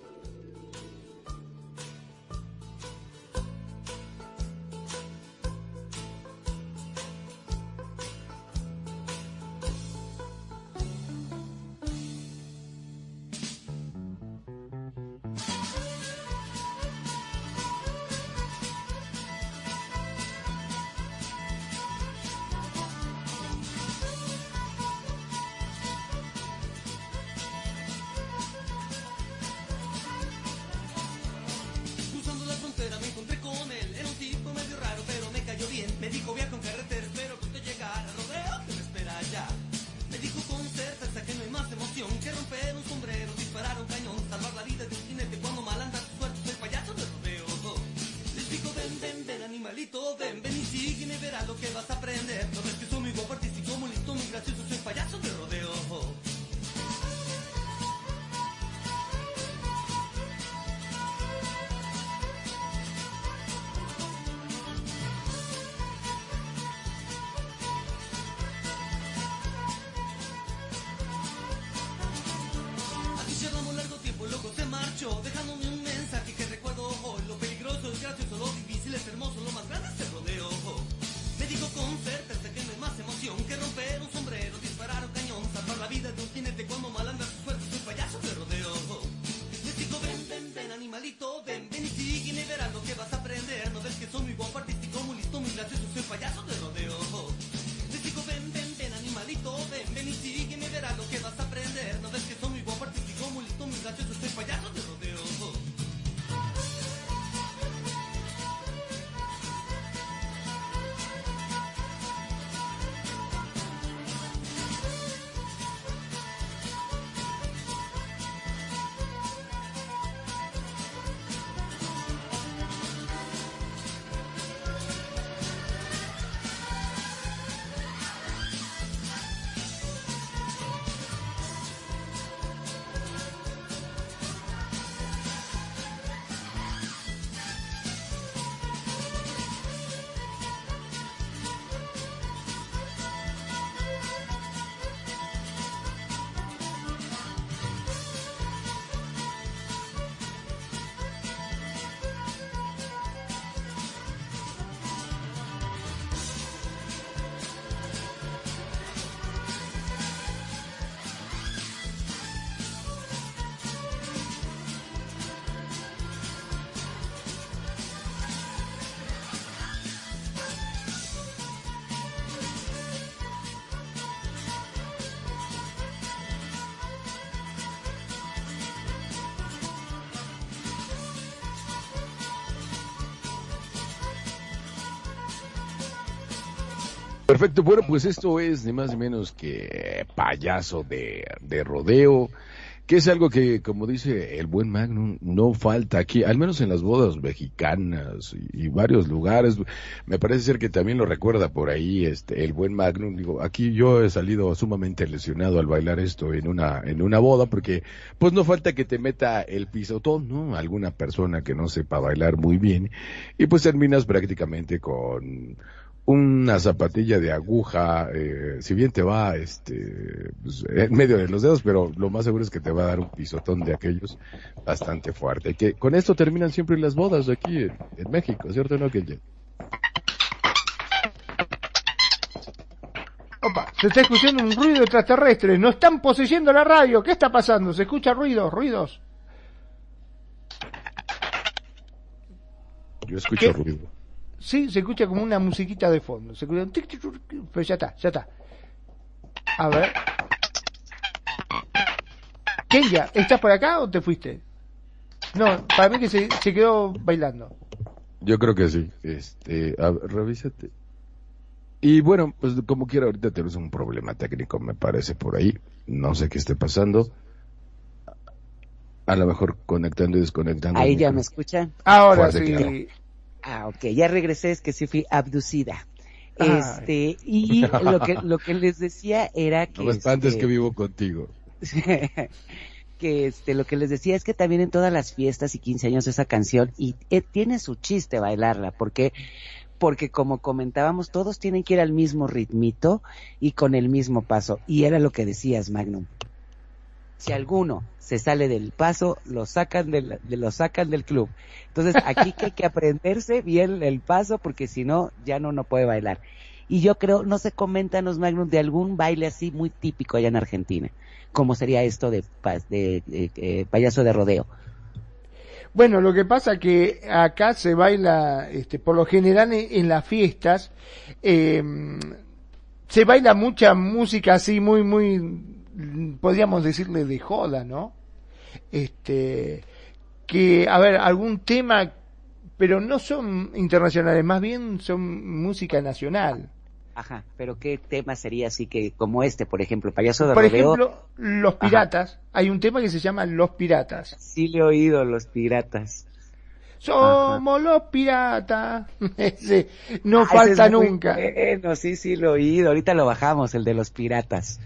Perfecto, bueno, pues esto es ni más ni menos que payaso de, de rodeo, que es algo que, como dice el buen Magnum, no falta aquí, al menos en las bodas mexicanas y, varios lugares. Me parece ser que también lo recuerda por ahí este el buen Magnum. Digo, aquí yo he salido sumamente lesionado al bailar esto en una en una boda porque pues no falta que te meta el pisotón, ¿no? Alguna persona que no sepa bailar muy bien y pues terminas prácticamente con una zapatilla de aguja, eh, si bien te va este pues, en medio de los dedos, pero lo más seguro es que te va a dar un pisotón de aquellos bastante fuerte. Que con esto terminan siempre las bodas aquí en, en México, ¿cierto no, Kenji? Opa, se está escuchando un ruido extraterrestre. No están poseyendo la radio. ¿Qué está pasando? Se escucha ruidos, ruidos. Yo escucho ¿Qué? ruido. Sí, se escucha como una musiquita de fondo. Se escucha un tic, tic, tic, tic, pero ya está, ya está. A ver. Kenya, ¿estás por acá o te fuiste? No, para mí que se, se quedó bailando. Yo creo que sí. Este, a ver, revísate. Y bueno, pues como quiera, ahorita tenemos un problema técnico, me parece, por ahí. No sé qué esté pasando. A lo mejor conectando y desconectando. Ahí ya me escuchan. Ahora Fuerte, sí. claro. Ah, ok, ya regresé, es que sí fui abducida. Ay. Este, y [LAUGHS] lo que, lo que les decía era que... No este, que vivo contigo. [LAUGHS] que este, lo que les decía es que también en todas las fiestas y 15 años esa canción, y eh, tiene su chiste bailarla, porque porque como comentábamos, todos tienen que ir al mismo ritmito y con el mismo paso. Y era lo que decías, Magnum. Si alguno se sale del paso, lo sacan del, de- lo sacan del club. Entonces aquí que hay que aprenderse bien el paso porque si no, ya no, no puede bailar. Y yo creo, no sé, coméntanos, Magnum, de algún baile así muy típico allá en Argentina. ¿Cómo sería esto de, de, eh, payaso de rodeo? Bueno, lo que pasa que acá se baila, este, por lo general en, en las fiestas, eh, se baila mucha música así muy, muy, podríamos decirle de joda, ¿no? Este, que, a ver, algún tema, pero no son internacionales, más bien son música nacional. Ajá, pero ¿qué tema sería así que, como este, por ejemplo, payaso de Por rodeo? ejemplo, Los Ajá. Piratas, hay un tema que se llama Los Piratas. Sí le he oído los piratas. Somos los piratas. [LAUGHS] Ese no Ah, ese falta es nunca. Bueno, sí, sí lo he oído. Ahorita lo bajamos, el de los piratas.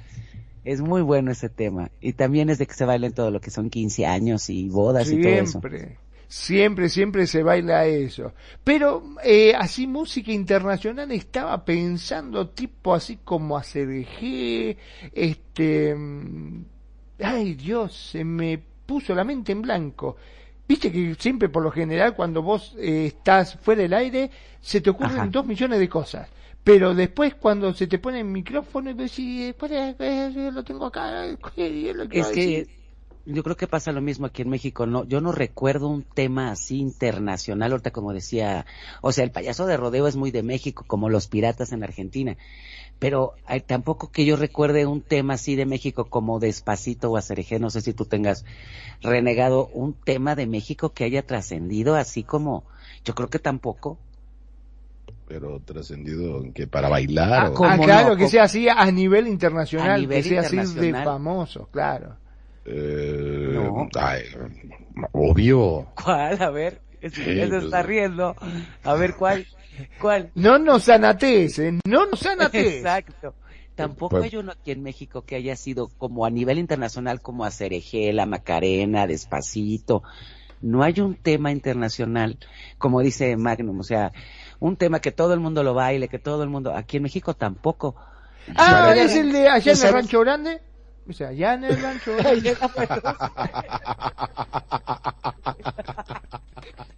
Es muy bueno ese tema. Y también es de que se baila en todo lo que son 15 años y bodas y todo eso. Siempre, siempre, siempre se baila eso. Pero eh, así música internacional estaba pensando tipo así como ACDG, este... mm, Ay Dios, se me puso la mente en blanco. Viste que siempre por lo general cuando vos eh, estás fuera del aire se te ocurren Ajá. dos millones de cosas. Pero después cuando se te pone el micrófono y decís, después lo tengo acá, lo quiero Es que decir". yo creo que pasa lo mismo aquí en México. No, yo no recuerdo un tema así internacional. Ahorita como decía, o sea, el payaso de rodeo es muy de México, como los piratas en Argentina. Pero hay, tampoco que yo recuerde un tema así de México como Despacito o Acerejé. No sé si tú tengas renegado un tema de México que haya trascendido así como, yo creo que tampoco. Pero trascendido en que para bailar Ah, o... ¿cómo Ah, claro, no? que sea así a nivel internacional, A nivel que sea así de internacional. famoso, claro. Eh, No. ay, obvio. ¿Cuál? A ver, es- Sí, él se pues- está riendo. A ver, ¿cuál? ¿Cuál? No nos anates, ¿eh? No nos anates. Exacto. Tampoco Pues- hay uno aquí en México que haya sido como a nivel internacional como a Cereje, la Macarena, Despacito. No hay un tema internacional, como dice Magnum, o sea, un tema que todo el mundo lo baile, que todo el mundo, aquí en México tampoco. Ah, es el de allá en el rancho grande. O sea, allá en el rancho grande.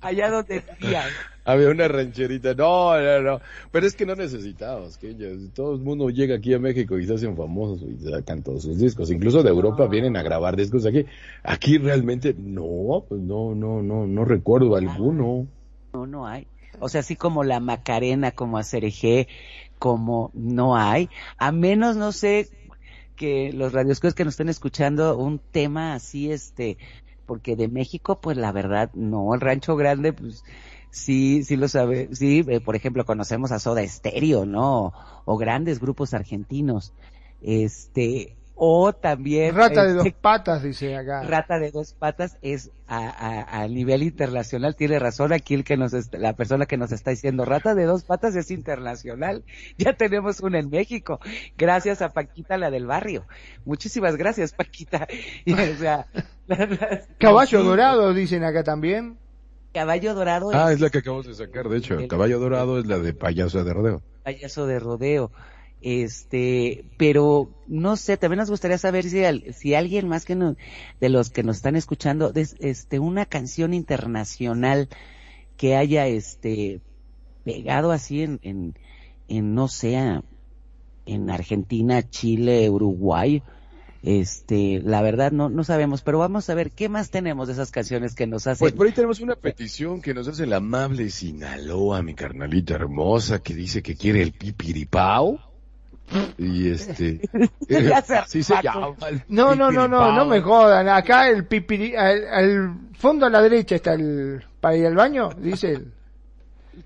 Allá donde decía, Había una rancherita. No, no, no. Pero es que no necesitamos. Que ya- todo el mundo llega aquí a México y se hacen famosos y sacan todos sus discos. Incluso de Europa vienen a grabar discos aquí. Aquí realmente no, pues no, no, no, no recuerdo alguno. no, no hay. O sea, así como la Macarena, como a Cereje, como no hay. A menos, no sé, que los radioscos que nos estén escuchando, un tema así, este, porque de México, pues la verdad, no, el Rancho Grande, pues, sí, sí lo sabe, sí, eh, por ejemplo, conocemos a Soda Stereo, ¿no? O grandes grupos argentinos. Este, o también... Rata de este, dos patas, dice acá. Rata de dos patas es a, a, a nivel internacional, tiene razón aquí el que nos est- la persona que nos está diciendo, rata de dos patas es internacional. [LAUGHS] Ya tenemos una en México, gracias a Paquita la del barrio. Muchísimas gracias Paquita. [LAUGHS] Y, o sea, la- la- Caballo sí, dorado, dicen acá también. Caballo dorado Ah, es es la que acabamos de sacar, de hecho. El caballo dorado es la de payaso de rodeo. payaso de rodeo. Este, pero no sé, también nos gustaría saber si, al- si alguien más que nos, de los que nos están escuchando, este, una canción internacional que haya, este, pegado así en, en, en no sé, a- en Argentina, Chile, Uruguay. Este, la verdad no, no sabemos, pero vamos a ver qué más tenemos de esas canciones que nos hacen. Pues por ahí tenemos una petición que nos hace la amable Sinaloa, mi carnalita hermosa, que dice que quiere el pipiripao. Y este... [LAUGHS] Ya hace sí se llama el No, no, no, no, pipiripao. no me jodan. Acá el pipiri, al, al fondo a la derecha está el, para ir al baño, dice él.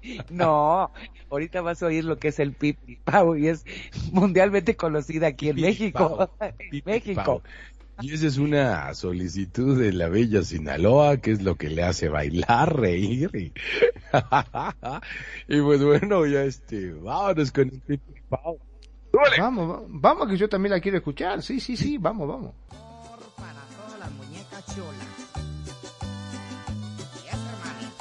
[LAUGHS] No, ahorita vas a oír lo que es el pipi pau y es mundialmente conocida aquí en México. [LAUGHS] En México. Y esa es una solicitud de la bella Sinaloa, que es lo que le hace bailar, reír. Y, y pues bueno, ya este, vámonos con el pipiripao. Vamos, va- vamos que yo también la quiero escuchar. Sí, sí, sí, vamos, vamos. para todas las muñecas hermano.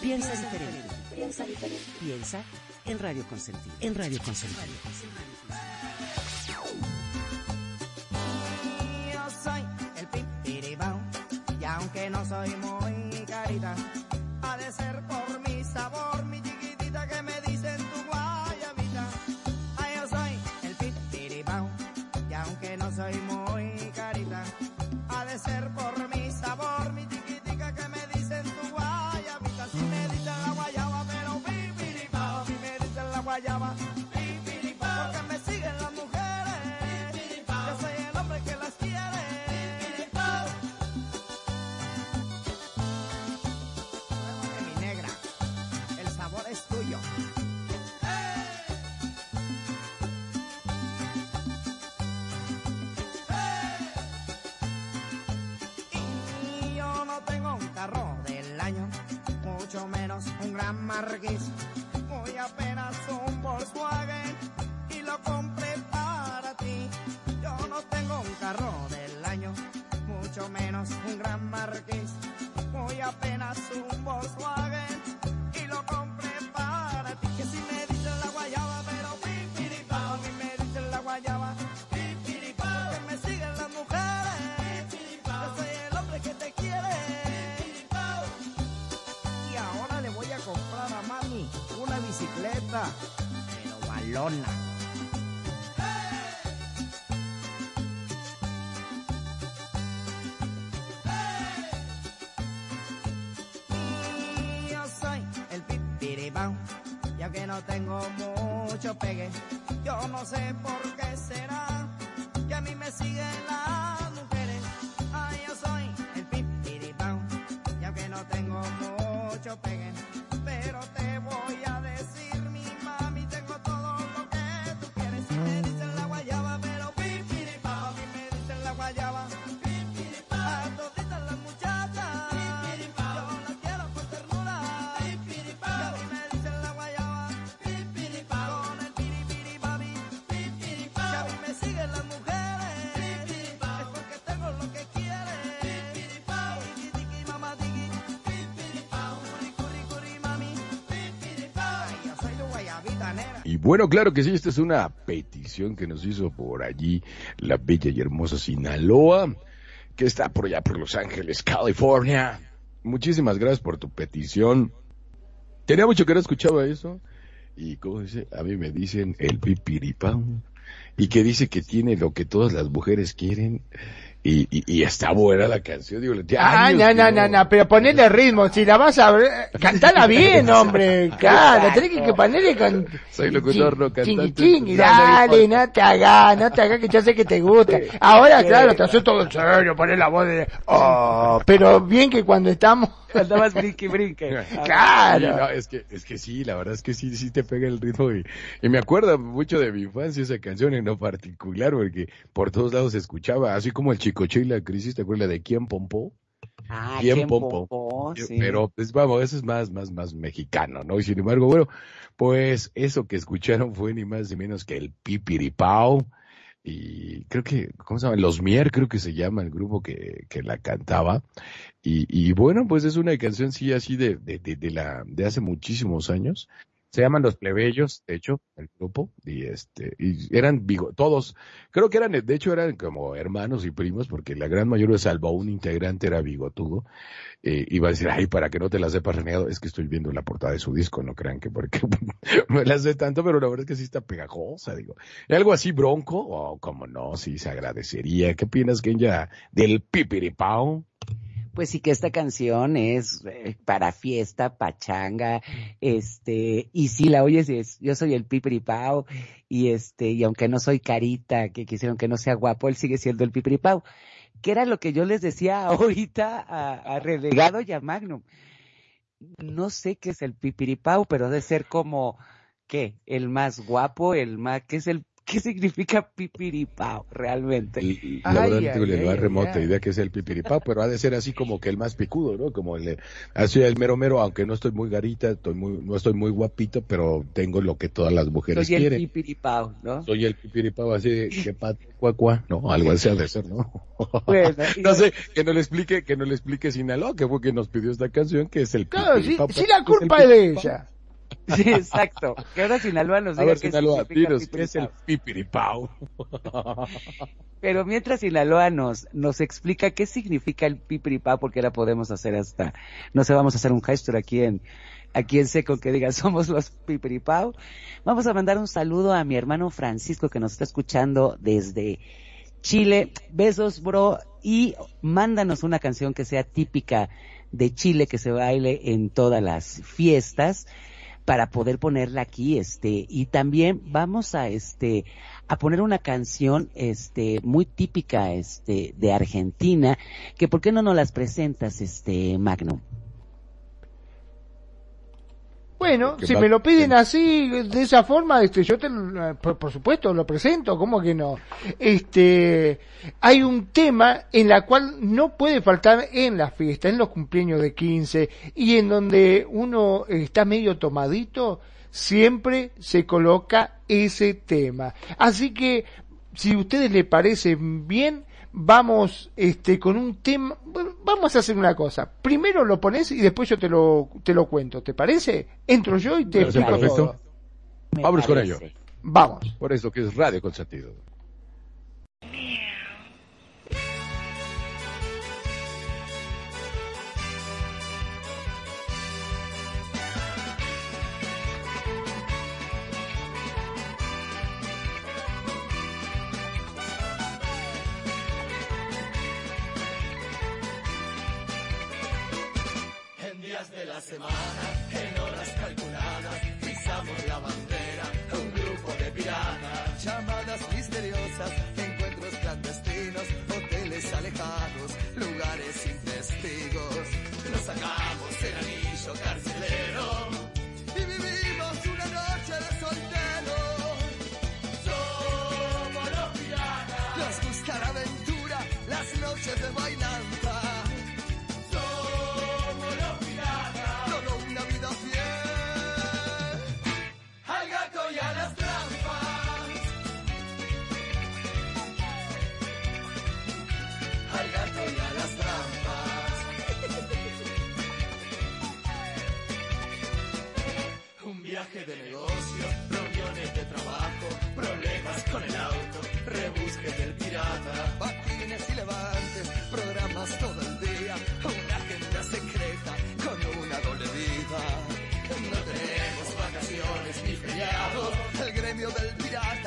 Piensa diferente. Piensa diferente. Piensa en Radio Consentido. En Radio Consentido. Marquís. Muy apenas un Volkswagen y lo compré pero balona. Y bueno, claro que sí, esta es una petición que nos hizo por allí la bella y hermosa Sinaloa, que está por allá por Los Ángeles, California. Muchísimas gracias por tu petición. Tenía mucho que no escuchaba eso. Y como dice, a mí me dicen el pipiripao. Y que dice que tiene lo que todas las mujeres quieren. Y, y, y está buena la canción, digo, Ah, no, no, no, no, pero ponele ritmo, si la vas a ver, cantala bien, [LAUGHS] hombre, claro, tenés que, que ponerle con... Soy locutor, no Ching, cantante. ching, y dale, no te hagas, no te hagas que yo sé que te gusta. [LAUGHS] Ahora, claro, te haces todo en serio, poner la voz de... Oh, pero bien que cuando estamos... Andabas brinque, brinque. [LAUGHS] Claro. Sí, no, es que, es que sí, la verdad es que sí, sí te pega el ritmo y, y me acuerda mucho de mi infancia esa canción en lo particular porque por todos lados se escuchaba, así como el Chicoche y la crisis, ¿te acuerdas de quién pompó? Ah, ¿Quién ¿quién pompó? pompó? Sí. Pero, pues vamos, eso es más, más, más mexicano, ¿no? Y sin embargo, bueno, pues eso que escucharon fue ni más ni menos que el Pipiripao y creo que, ¿cómo se llama? Los Mier, creo que se llama el grupo que, que la cantaba. Y, y bueno, pues es una canción sí así de, de, de, de la, de hace muchísimos años. Se llaman Los Plebeyos, de hecho, el grupo, y este, y eran todos, creo que eran, de hecho eran como hermanos y primos, porque la gran mayoría, salvo un integrante, era bigotudo. Eh, iba a decir, ay, para que no te la sepas renegado, es que estoy viendo la portada de su disco, no crean que porque [LAUGHS] me la sé tanto, pero la verdad es que sí está pegajosa, digo. ¿Algo así bronco? Oh, como no, sí se agradecería. ¿Qué opinas, Kenya, del pipiripao? Pues sí que esta canción es eh, para fiesta, pachanga, este, y si la oyes, es, yo soy el pipiripao, y este, y aunque no soy carita, que quisieron que no sea guapo, él sigue siendo el pipiripao. Que era lo que yo les decía [LAUGHS] ahorita a, a Relegado y a Magnum. No sé qué es el pipiripao, pero debe ser como, ¿qué? El más guapo, el más, ¿qué es el, qué significa pipiripao realmente? La verdad Ay, no tengo ay, la ay, remota idea que es el pipiripao, pero ha de ser así como que el más picudo, ¿no? Como el, así el mero mero, aunque no estoy muy garita, estoy muy, no estoy muy guapito, pero tengo lo que todas las mujeres Soy el quieren. pipiripao, ¿no? Soy el pipiripao así de que [LAUGHS] pato, cuacua, no, algo así ha de ser, ¿no? [LAUGHS] Bueno, no sé, que no le explique, que no le explique Sinaloa, que fue que nos pidió esta canción, que es el Claro, si, pipiripao. si la Pues, el culpa es de ella. [LAUGHS] Sí, exacto. Que ahora Sinaloa nos diga qué Sinaloa, dinos, ¿qué es el pipiripao. pipiripao? [LAUGHS] Pero mientras Sinaloa nos, nos explica qué significa el pipiripao, porque ahora podemos hacer hasta, no sé, vamos a hacer un gesture aquí en, aquí en seco que diga [LAUGHS] somos los pipiripao. Vamos a mandar un saludo a mi hermano Francisco que nos está escuchando desde Chile. Besos, bro. Y mándanos una canción que sea típica de Chile, que se baile en todas las fiestas para poder ponerla aquí, este, y también vamos a, este, a poner una canción, este, muy típica, este, de Argentina, que por qué no nos las presentas, este, Magno. Bueno, si va- me lo piden así, de esa forma, este, yo te, lo- por, por supuesto lo presento, ¿cómo que no? Este, hay un tema en la cual no puede faltar en la fiesta, en los cumpleaños de 15 y en donde uno está medio tomadito, siempre se coloca ese tema. Así que, si a ustedes les parece bien, vamos este con un tema vamos a hacer una cosa primero lo pones y después yo te lo te lo cuento ¿te parece? entro yo y te explico todo. Vámonos con ello. vamos Por eso que es radio con sentido. La en horas calculadas, pisamos la bandera, un grupo de piratas. Llamadas misteriosas, encuentros clandestinos, hoteles alejados, lugares sin testigos. Nos sacamos el anillo carcelero y vivimos una noche de solteros. Somos los piratas. Nos aventura, las noches de bailanta.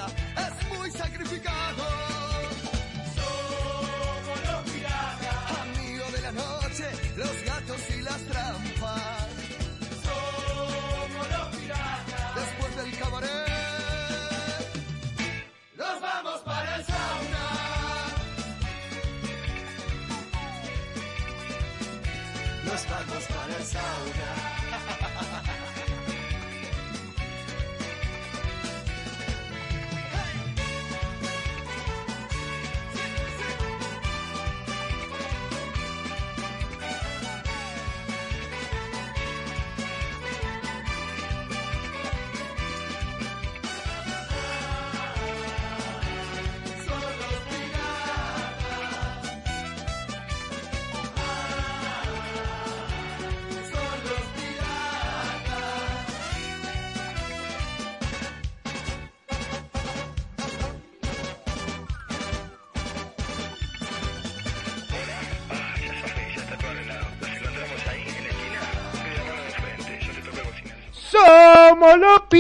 es muy sacrificado. Somos los piratas, amigos de la noche, los gatos y las trampas. Somos los piratas, después del cabaret, nos vamos para el sauna. Nos vamos para el sauna.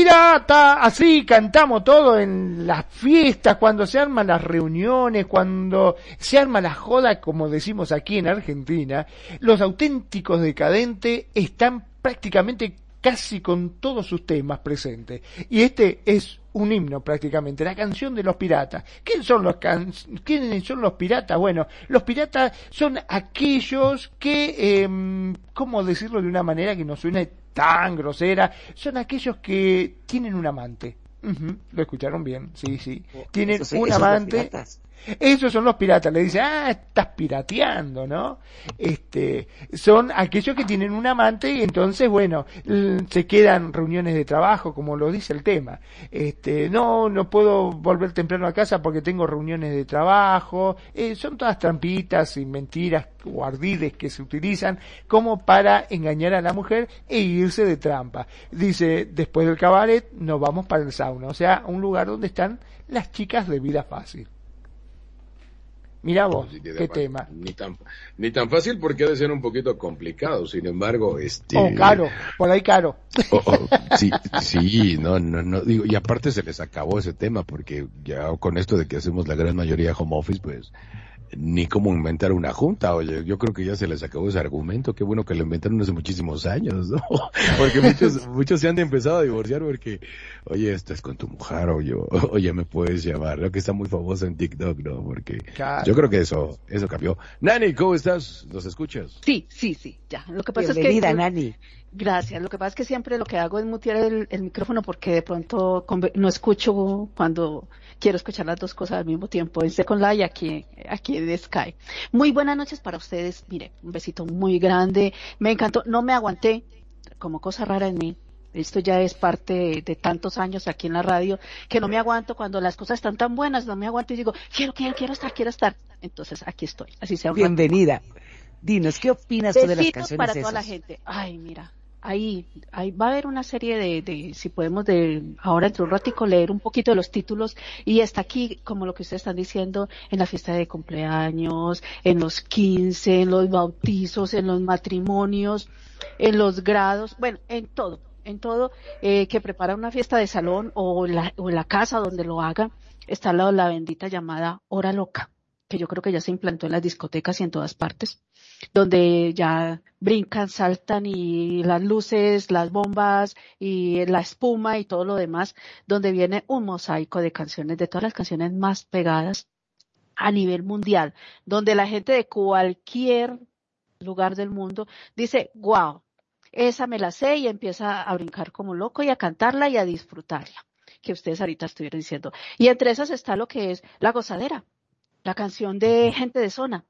Piratas. Así cantamos todo en las fiestas, cuando se arman las reuniones, cuando se arma la joda, como decimos aquí en Argentina. Los auténticos decadentes están prácticamente casi con todos sus temas presentes. Y este es un himno prácticamente, la canción de los piratas. ¿Quién son los can- ¿Quiénes son los piratas? Bueno, los piratas son aquellos que, em, ¿cómo decirlo de una manera que no suene tan grosera? Son aquellos que tienen un amante. Lo escucharon bien, sí, sí. Tienen Esos- un amante. piratas. Esos son los piratas. Le dicen, ah, estás pirateando, ¿no? Este, son aquellos que tienen un amante y entonces, bueno, se quedan reuniones de trabajo, como lo dice el tema. Este, no, no puedo volver temprano a casa porque tengo reuniones de trabajo. Eh, son todas trampitas y mentiras o ardides que se utilizan como para engañar a la mujer e irse de trampa. Dice, después del cabaret nos vamos para el sauna, o sea, un lugar donde están las chicas de vida fácil. Mira vos, qué tema. Ni tan, ni tan fácil porque ha de ser un poquito complicado. Sin embargo, este. O caro, por ahí caro. o- o- sí, sí, no, no, no, digo, y aparte se les acabó ese tema porque ya con esto de que hacemos la gran mayoría home office, pues, ni cómo inventar una junta, oye, yo creo que ya se les acabó ese argumento, qué bueno que lo inventaron hace muchísimos años, ¿no? [LAUGHS] Porque muchos, muchos se han empezado a divorciar porque, oye, estás con tu mujer, o yo, [LAUGHS] oye, me puedes llamar, lo que está muy famoso en TikTok, ¿no? Porque Claro. yo creo que eso, eso cambió. Nani, ¿cómo estás? ¿Nos escuchas? Sí, sí, sí, ya. Lo que pasa Bienvenida, es que... Nani. Gracias. Lo que pasa es que siempre lo que hago es mutear el, el micrófono porque de pronto no escucho cuando quiero escuchar las dos cosas al mismo tiempo, en Second Life y aquí, aquí en Sky. Muy buenas noches para ustedes. Mire, un besito muy grande. Me encantó. No me aguanté como cosa rara en mí. Esto ya es parte de, de tantos años aquí en la radio que no me aguanto cuando las cosas están tan buenas, no me aguanto y digo, quiero, quiero, quiero estar, quiero estar. Entonces aquí estoy. Así sea. Bienvenida. Dinos, ¿qué opinas tú de las Besitos canciones para toda la gente. Ay, mira, ahí, ahí va a haber una serie de, de, si podemos de, ahora entre un ratico leer un poquito de los títulos. Y está aquí, como lo que ustedes están diciendo, en la fiesta de cumpleaños, en los 15, en los bautizos, en los matrimonios, en los grados, bueno, en todo, en todo, eh, que prepara una fiesta de salón o en la, o en la casa donde lo haga, está al lado la bendita llamada hora loca que yo creo que ya se implantó en las discotecas y en todas partes, donde ya brincan, saltan y las luces, las bombas y la espuma y todo lo demás, donde viene un mosaico de canciones, de todas las canciones más pegadas a nivel mundial, donde la gente de cualquier lugar del mundo dice, wow, esa me la sé y empieza a brincar como loco y a cantarla y a disfrutarla, que ustedes ahorita estuvieron diciendo. Y entre esas está lo que es la gozadera, la canción de Gente de Zona.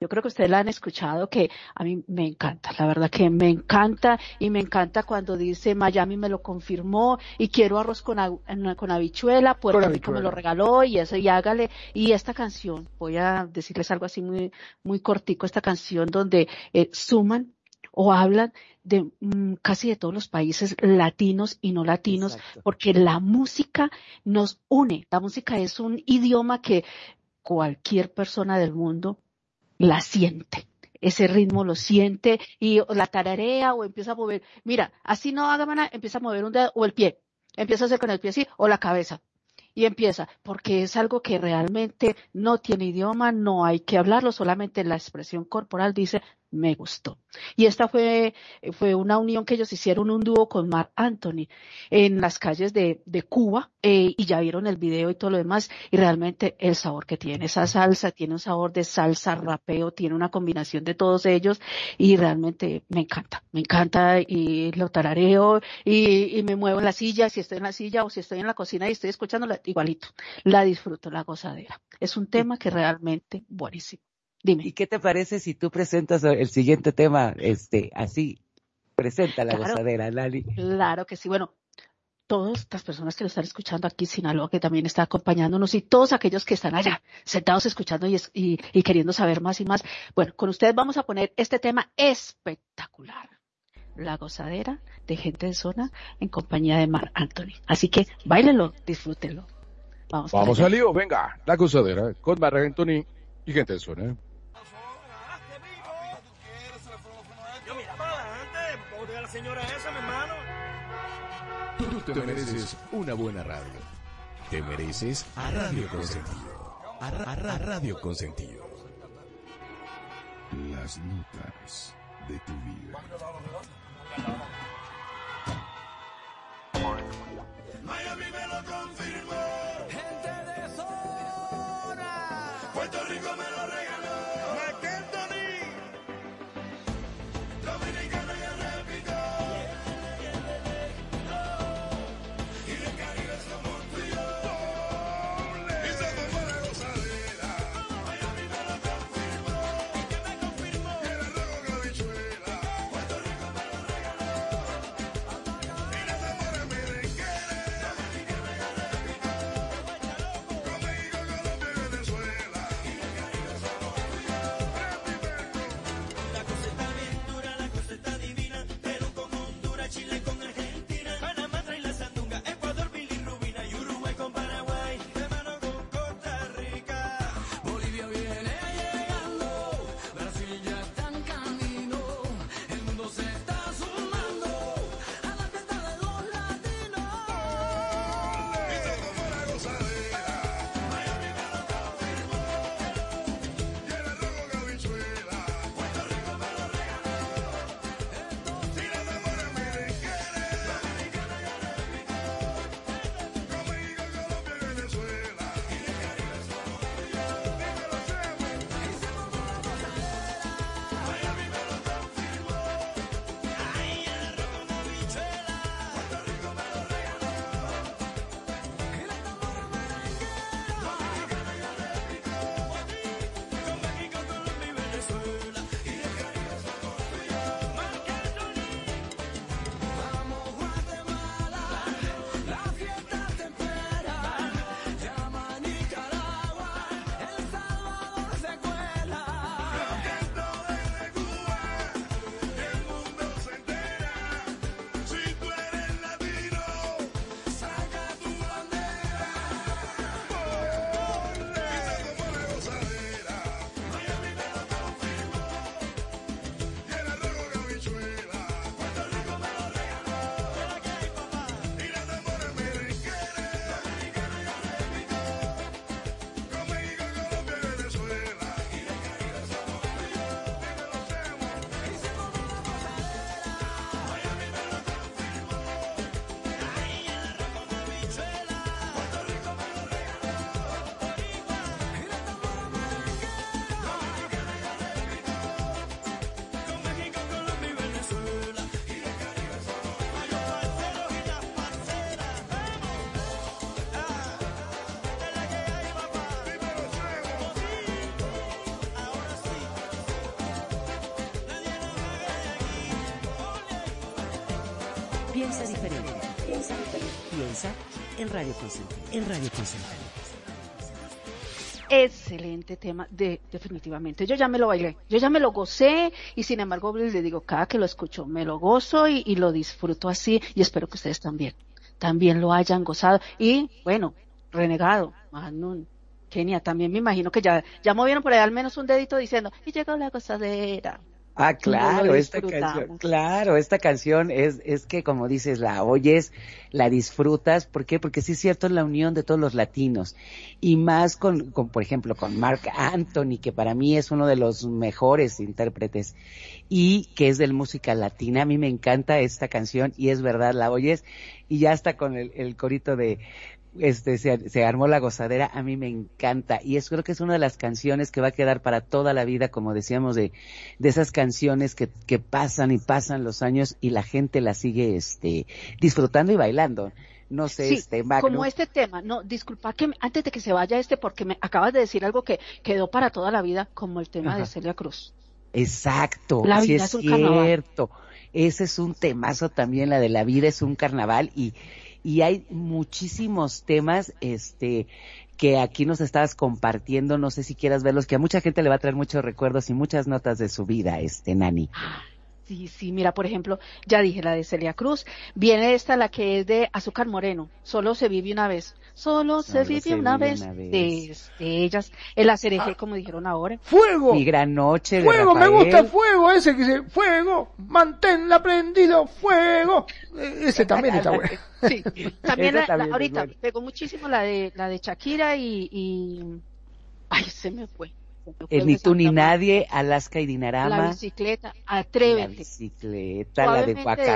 Yo creo que ustedes la han escuchado, que a mí me encanta, la verdad que me encanta y me encanta cuando dice Miami me lo confirmó y quiero arroz con, ha- con habichuela, Puerto Con Rico me lo regaló y eso y hágale. Y esta canción, voy a decirles algo así muy, muy cortico, esta canción donde eh, suman o hablan de mm, casi de todos los países latinos y no latinos, Exacto. porque la música nos une. La música es un idioma que cualquier persona del mundo la siente. Ese ritmo lo siente y la tararea o empieza a mover. Mira, así no haga empieza a mover un dedo o el pie. Empieza a hacer con el pie así o la cabeza. Y empieza, porque es algo que realmente no tiene idioma, no hay que hablarlo, solamente la expresión corporal dice, me gustó. Y esta fue, fue una unión que ellos hicieron un dúo con Mark Anthony en las calles de, de Cuba, eh, y ya vieron el video y todo lo demás, y realmente el sabor que tiene esa salsa, tiene un sabor de salsa, rapeo, tiene una combinación de todos ellos, y realmente me encanta, me encanta, y lo tarareo, y, y me muevo en la silla, si estoy en la silla o si estoy en la cocina y estoy escuchándola, igualito, la disfruto, la gozadera. Es un tema que realmente buenísimo. Dime. ¿Y qué te parece si tú presentas el siguiente tema, este, así? Presenta la Claro. gozadera, Lali. Claro que sí. Bueno, todas estas personas que lo están escuchando aquí en Sinaloa, que también está acompañándonos, y todos aquellos que están allá, sentados escuchando y, y, y queriendo saber más y más. Bueno, con ustedes vamos a poner este tema espectacular. La gozadera de gente de zona en compañía de Mar Anthony. Así que bailenlo, disfrútenlo. Vamos, Vamos al lío, venga, la gozadera con Mar Anthony y gente de zona. Yo mira para adelante, puedo dejar a la señora esa, mi hermano. Tú te mereces una buena radio. Te mereces a Radio Consentido. A, Ra- a Ra- Radio Consentido. Las notas de tu vida. Miami me lo confirmó. Gente de zona. Puerto Rico me lo en Radio Radio. Excelente tema, de, definitivamente. Yo ya me lo bailé, yo ya me lo gocé y sin embargo les digo, cada que lo escucho me lo gozo y, lo disfruto así y espero que ustedes también, también lo hayan gozado. Y bueno, renegado, Manun, Kenia, también me imagino que ya, ya movieron por ahí al menos un dedito diciendo, y llegó la gozadera. Ah, claro, esta canción, claro, esta canción es, es que como dices, la oyes, la disfrutas, ¿por qué? Porque sí es cierto, es la unión de todos los latinos, y más con, con, por ejemplo, con Mark Anthony, que para mí es uno de los mejores intérpretes, y que es del música latina, a mí me encanta esta canción, y es verdad, la oyes, y ya está con el, el corito de, este se, se armó la gozadera, a mí me encanta y es creo que es una de las canciones que va a quedar para toda la vida, como decíamos, de, de esas canciones que, que pasan y pasan los años y la gente la sigue este disfrutando y bailando. No sé, Sí, este como este tema, no, disculpa que me- antes de que se vaya este, porque me acabas de decir algo que quedó para toda la vida, como el tema de. Celia Cruz. Exacto, La sí vida es es un carnaval. cierto. Ese es un temazo también, la de la vida es un carnaval y, y hay muchísimos temas, este, que aquí nos estabas compartiendo, no sé si quieras verlos, que a mucha gente le va a traer muchos recuerdos y muchas notas de su vida, este, Nani. Sí, sí, mira, por ejemplo, ya dije la de Celia Cruz, viene esta, la que es de Azúcar Moreno, solo se vive una vez, solo, se Solo vive se una vive vez, una vez. De, de ellas, el acereje, como dijeron ahora. ¡Fuego! Mi gran noche de Fuego, me gusta fuego, ese que dice, fuego, manténla prendido, fuego. Eh, Ese también está bueno. Sí, también, la- ahorita buena. pegó muchísimo la de la de Shakira y, y... ay, se me fue. Me fue El Ni tú ni nadie, Alaska y La Dinarama. bicicleta, La atrévete. bicicleta, la de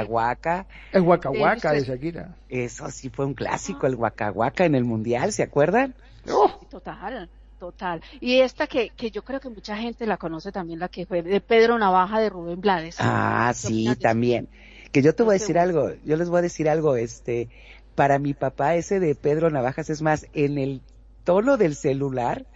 Waka. El Waka de Shakira. Eso sí fue un clásico, el Waka en el Mundial, ¿se acuerdan? Oh, Total, total. Y esta que, que yo creo que mucha gente la conoce también, la que fue de Pedro Navaja de Rubén Blades. Ah, ¿Qué sí, también. Que yo te voy a decir algo, yo les voy a decir algo, este, para mi papá ese de Pedro Navajas es más, en el tono del celular,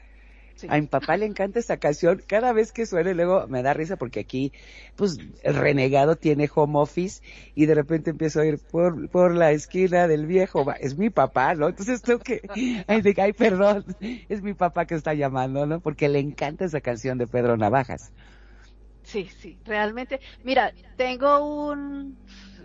Sí. a mi papá le encanta esa canción, cada vez que suena y luego me da risa porque aquí, pues, el renegado tiene home office y de repente empiezo a ir por, por la esquina del viejo, es mi papá, ¿no? Entonces tengo que, [LAUGHS] ay, de ay, perdón, es mi papá que está llamando, ¿no? Porque le encanta esa canción de Pedro Navajas. Sí, sí, realmente. Mira, tengo un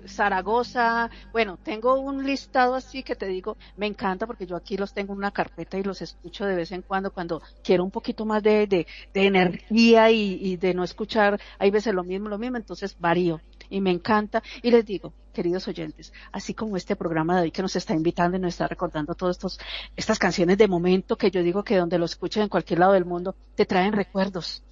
Zaragoza, bueno, tengo un listado así que te digo, me encanta porque yo aquí los tengo en una carpeta y los escucho de vez en cuando cuando quiero un poquito más de, de, de energía y, y de no escuchar, hay veces lo mismo, lo mismo, entonces varío y me encanta. Y les digo, queridos oyentes, así como este programa de hoy que nos está invitando y nos está recordando todas estas canciones de momento que yo digo que donde lo escuchen en cualquier lado del mundo, te traen recuerdos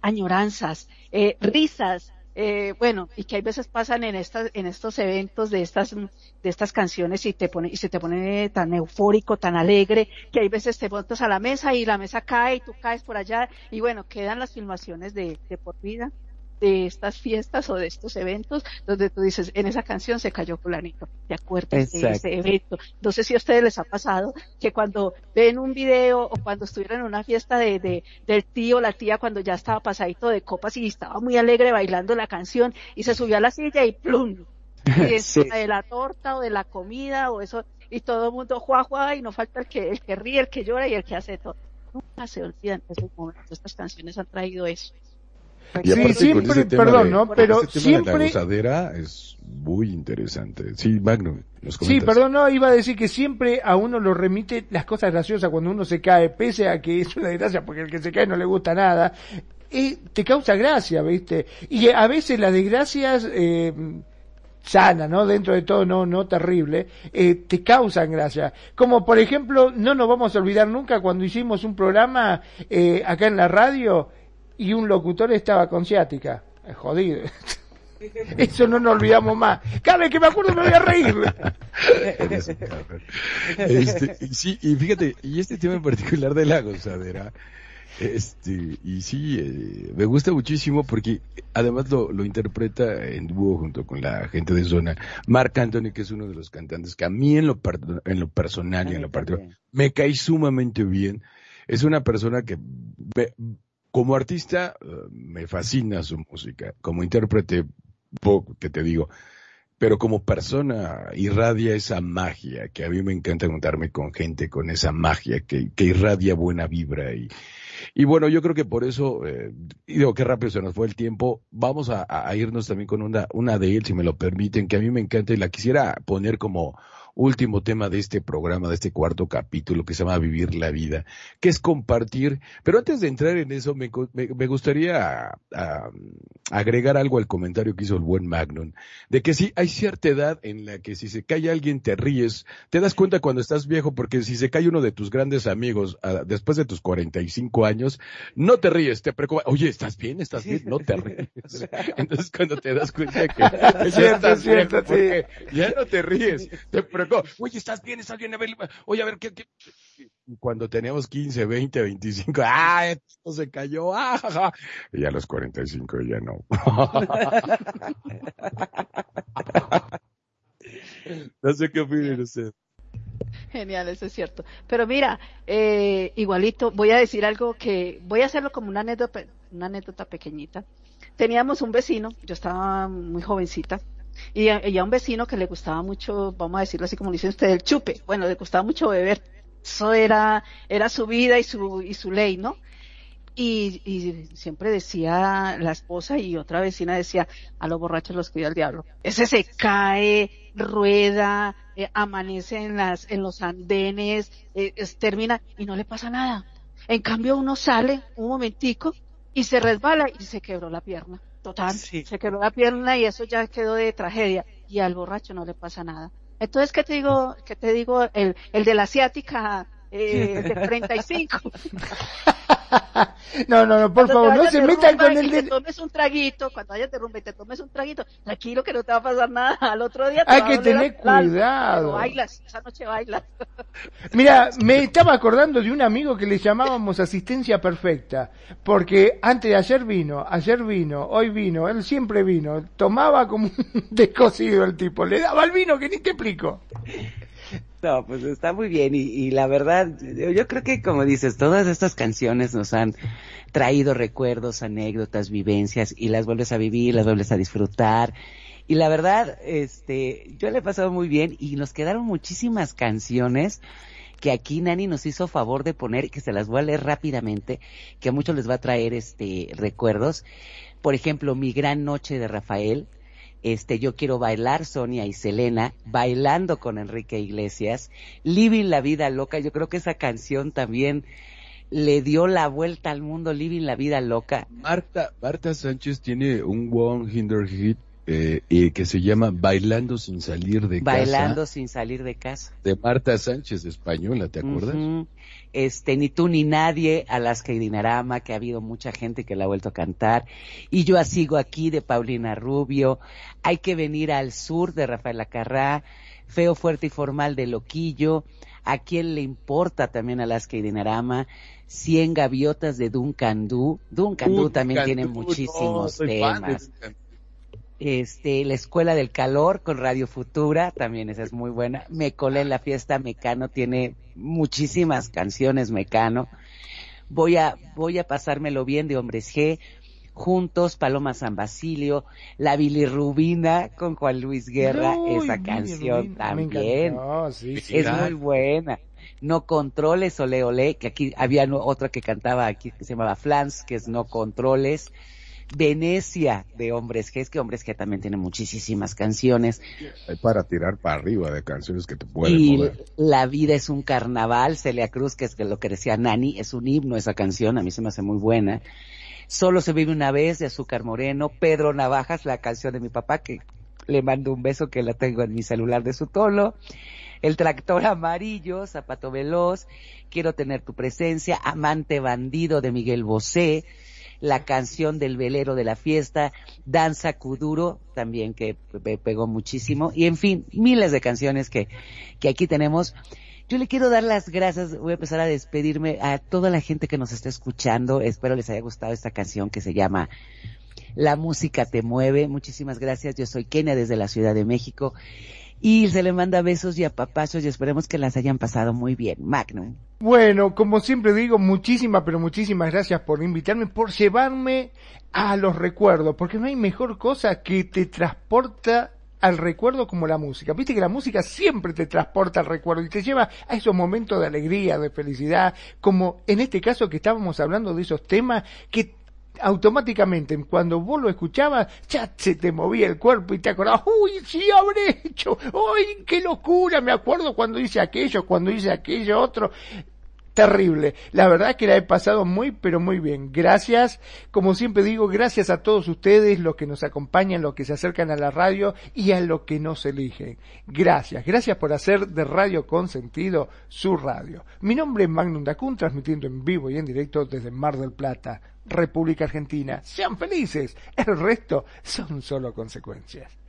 añoranzas, eh, risas, eh, bueno, y que hay veces pasan en estas, en estos eventos de estas, de estas canciones y te pone, y se te pone tan eufórico, tan alegre, que hay veces te montas a la mesa y la mesa cae y tú caes por allá, y bueno, quedan las filmaciones de, de por vida de estas fiestas o de estos eventos donde tú dices, en esa canción se cayó fulanito, te acuerdas de ese evento. No sé si a ustedes les ha pasado que cuando ven un video o cuando estuvieron en una fiesta de, de del tío o la tía cuando ya estaba pasadito de copas y estaba muy alegre bailando la canción y se subió a la silla y plum, y [LAUGHS] Sí. de la torta o de la comida o eso y todo el mundo juá juá y no falta el que el que ríe, el que llora y el que hace todo. Nunca se olvidan esos momentos. Estas canciones han traído eso. Y Sí, aparte siempre, con ese tema perdón, de, ¿no? Pero ese tema de la siempre- gozadera es muy interesante. Sí, Magno, nos Sí, perdón, no, iba a decir que siempre a uno lo remite las cosas graciosas cuando uno se cae, pese a que es una desgracia porque el que se cae no le gusta nada, eh, te causa gracia, ¿viste? Y a veces las desgracias, eh, sana, ¿no? Dentro de todo no, no terrible, eh, te causan gracia. Como por ejemplo, no nos vamos a olvidar nunca cuando hicimos un programa eh, acá en la radio y un locutor estaba con ciática. Jodido. [LAUGHS] Eso no nos olvidamos más. Cada vez que me acuerdo me voy a reír. [LAUGHS] Este, y sí, y fíjate, y este tema en particular de la gozadera, este, y sí, eh, me gusta muchísimo porque además lo, lo interpreta en dúo junto con la gente de zona, Marc Anthony, que es uno de los cantantes que a mí en lo, per- en lo personal y en lo particular me cae sumamente bien. Es una persona que ve- como artista eh, me fascina su música, como intérprete, poco que te digo, pero como persona irradia esa magia, que a mí me encanta juntarme con gente con esa magia que, que irradia buena vibra y, y bueno, yo creo que por eso, eh, digo que rápido se nos fue el tiempo, vamos a, a irnos también con una, una de él, si me lo permiten, que a mí me encanta y la quisiera poner como último tema de este programa, de este cuarto capítulo que se llama Vivir la Vida, que es compartir. Pero antes de entrar en eso, me, me- me gustaría ah, agregar algo al comentario que hizo el buen Magnum, de que sí, hay cierta edad en la que si se cae alguien te ríes, te das cuenta cuando estás viejo, porque si se cae uno de tus grandes amigos ah, después de tus 45 años, no te ríes, te preocupa, oye, ¿estás bien? ¿Estás bien? No te ríes. [LAUGHS] Entonces cuando te das cuenta que [LAUGHS] ya estás viejo, porque ya no te ríes, te preocupa, oye, ¿estás bien? ¿Estás bien? A ver, oye, a ver, ¿qué, qué? Cuando teníamos 15, 20, 25, ¡ah, esto se cayó! ¡ah! ja, ja! Y a los 45 ya no. [LAUGHS] no sé qué opinan ustedes. Genial, eso es cierto. Pero mira, eh, igualito, voy a decir algo que voy a hacerlo como una anécdota, una anécdota pequeñita. Teníamos un vecino, yo estaba muy jovencita, y a, un vecino que le gustaba mucho, vamos a decirlo así como dice usted, el chupe. Bueno, le gustaba mucho beber. Eso era, era su vida y su, y su ley, ¿no? Y, siempre decía la esposa y otra vecina decía, a los borrachos los cuida el diablo. Ese se cae, rueda, eh, amanece en las, en los andenes, eh, termina y no le pasa nada. En cambio uno sale un momentico y se resbala y se quebró la pierna. Total, se quebró la pierna y eso ya quedó de tragedia. Y al borracho no le pasa nada. Entonces, ¿qué te digo? ¿Qué te digo? El, el de la asiática, eh, de [LAUGHS] 35. [LAUGHS] [LAUGHS] No, no, no, por Cuando te favor, no se metan con el te de... tomes un traguito, cuando vayas de rumba y te tomes un traguito, tranquilo que no te va a pasar nada. Al otro día te Hay va a que doler tener cuidado. pero bailas, esa noche bailas. [LAUGHS] Mira, me estaba acordando de un amigo que le llamábamos asistencia perfecta, porque antes de ayer vino, ayer vino, hoy vino, él siempre vino, tomaba como un [LAUGHS] descosido el tipo, le daba el vino que ni te explico. No, pues está muy bien y, la verdad, yo, yo creo que como dices, todas estas canciones nos han traído recuerdos, anécdotas, vivencias y las vuelves a vivir, las vuelves a disfrutar. Y la verdad, este, yo le he pasado muy bien y nos quedaron muchísimas canciones que aquí Nani nos hizo favor de poner, que se las voy a leer rápidamente, que a muchos les va a traer este recuerdos. Por ejemplo, Mi Gran Noche de Rafael, este, Yo Quiero Bailar, Sonia y Selena, Bailando con Enrique Iglesias, Living la Vida Loca, yo creo que esa canción también le dio la vuelta al mundo, Living la Vida Loca. Marta, Marta Sánchez tiene un one hinder hit eh, eh, que se llama Bailando sin salir de Bailando casa sin salir de casa. de Marta Sánchez española, ¿te acuerdas? Este, ni tú ni nadie, Alaska y Dinarama, que ha habido mucha gente que la ha vuelto a cantar. Y yo sigo aquí de Paulina Rubio. Hay que venir al sur de Rafael Acarrá. Feo, fuerte y formal de Loquillo. ¿A quién le importa también Alaska y Dinarama? Cien gaviotas de Duncan Du. Duncan Du también tiene muchísimos no, soy fan de temas. Este, la Escuela del Calor con Radio Futura, también esa es muy buena. Me colé en la fiesta Mecano, tiene muchísimas canciones Mecano. Voy a, voy a pasármelo bien de Hombres G. Juntos, Paloma San Basilio, La Bilirrubina con Juan Luis Guerra, Uy, esa canción también. encantó, sí, sí. Es muy buena. No controles, ole ole, que aquí había otra que cantaba aquí que se llamaba Flans, que es No controles. Venecia de Hombres G, es que Hombres G también tiene muchísimas canciones. Hay para tirar para arriba de canciones que te pueden Y mover. La vida es un carnaval, Celia Cruz, que es lo que decía Nani, es un himno esa canción, a mí se me hace muy buena. Solo se vive una vez de Azúcar Moreno, Pedro Navajas, la canción de mi papá, que le mando un beso que la tengo en mi celular de su tono. El tractor amarillo, Zapato Veloz, Quiero tener tu presencia, Amante bandido de Miguel Bosé, la canción del velero de la fiesta, Danza Kuduro, también que pe- pegó muchísimo, y en fin, miles de canciones que, que aquí tenemos. Yo le quiero dar las gracias, voy a empezar a despedirme a toda la gente que nos está escuchando, espero les haya gustado esta canción que se llama La música te mueve, muchísimas gracias, yo soy Kenia desde la Ciudad de México, y se le manda besos y apapachos y esperemos que las hayan pasado muy bien. Magnum. Bueno, como siempre digo, muchísimas, pero muchísimas gracias por invitarme, por llevarme a los recuerdos, porque no hay mejor cosa que te transporta al recuerdo como la música. Viste que la música siempre te transporta al recuerdo y te lleva a esos momentos de alegría, de felicidad, como en este caso que estábamos hablando de esos temas que automáticamente cuando vos lo escuchabas, ya se te movía el cuerpo y te acordabas, uy, sí habré hecho, uy, qué locura, me acuerdo cuando hice aquello, cuando hice aquello otro. Terrible. La verdad que la he pasado muy, pero muy bien. Gracias, como siempre digo, gracias a todos ustedes, los que nos acompañan, los que se acercan a la radio y a los que nos eligen. Gracias, gracias por hacer de Radio Consentido su radio. Mi nombre es Magnum Dacun, transmitiendo en vivo y en directo desde Mar del Plata, República Argentina. Sean felices, el resto son solo consecuencias.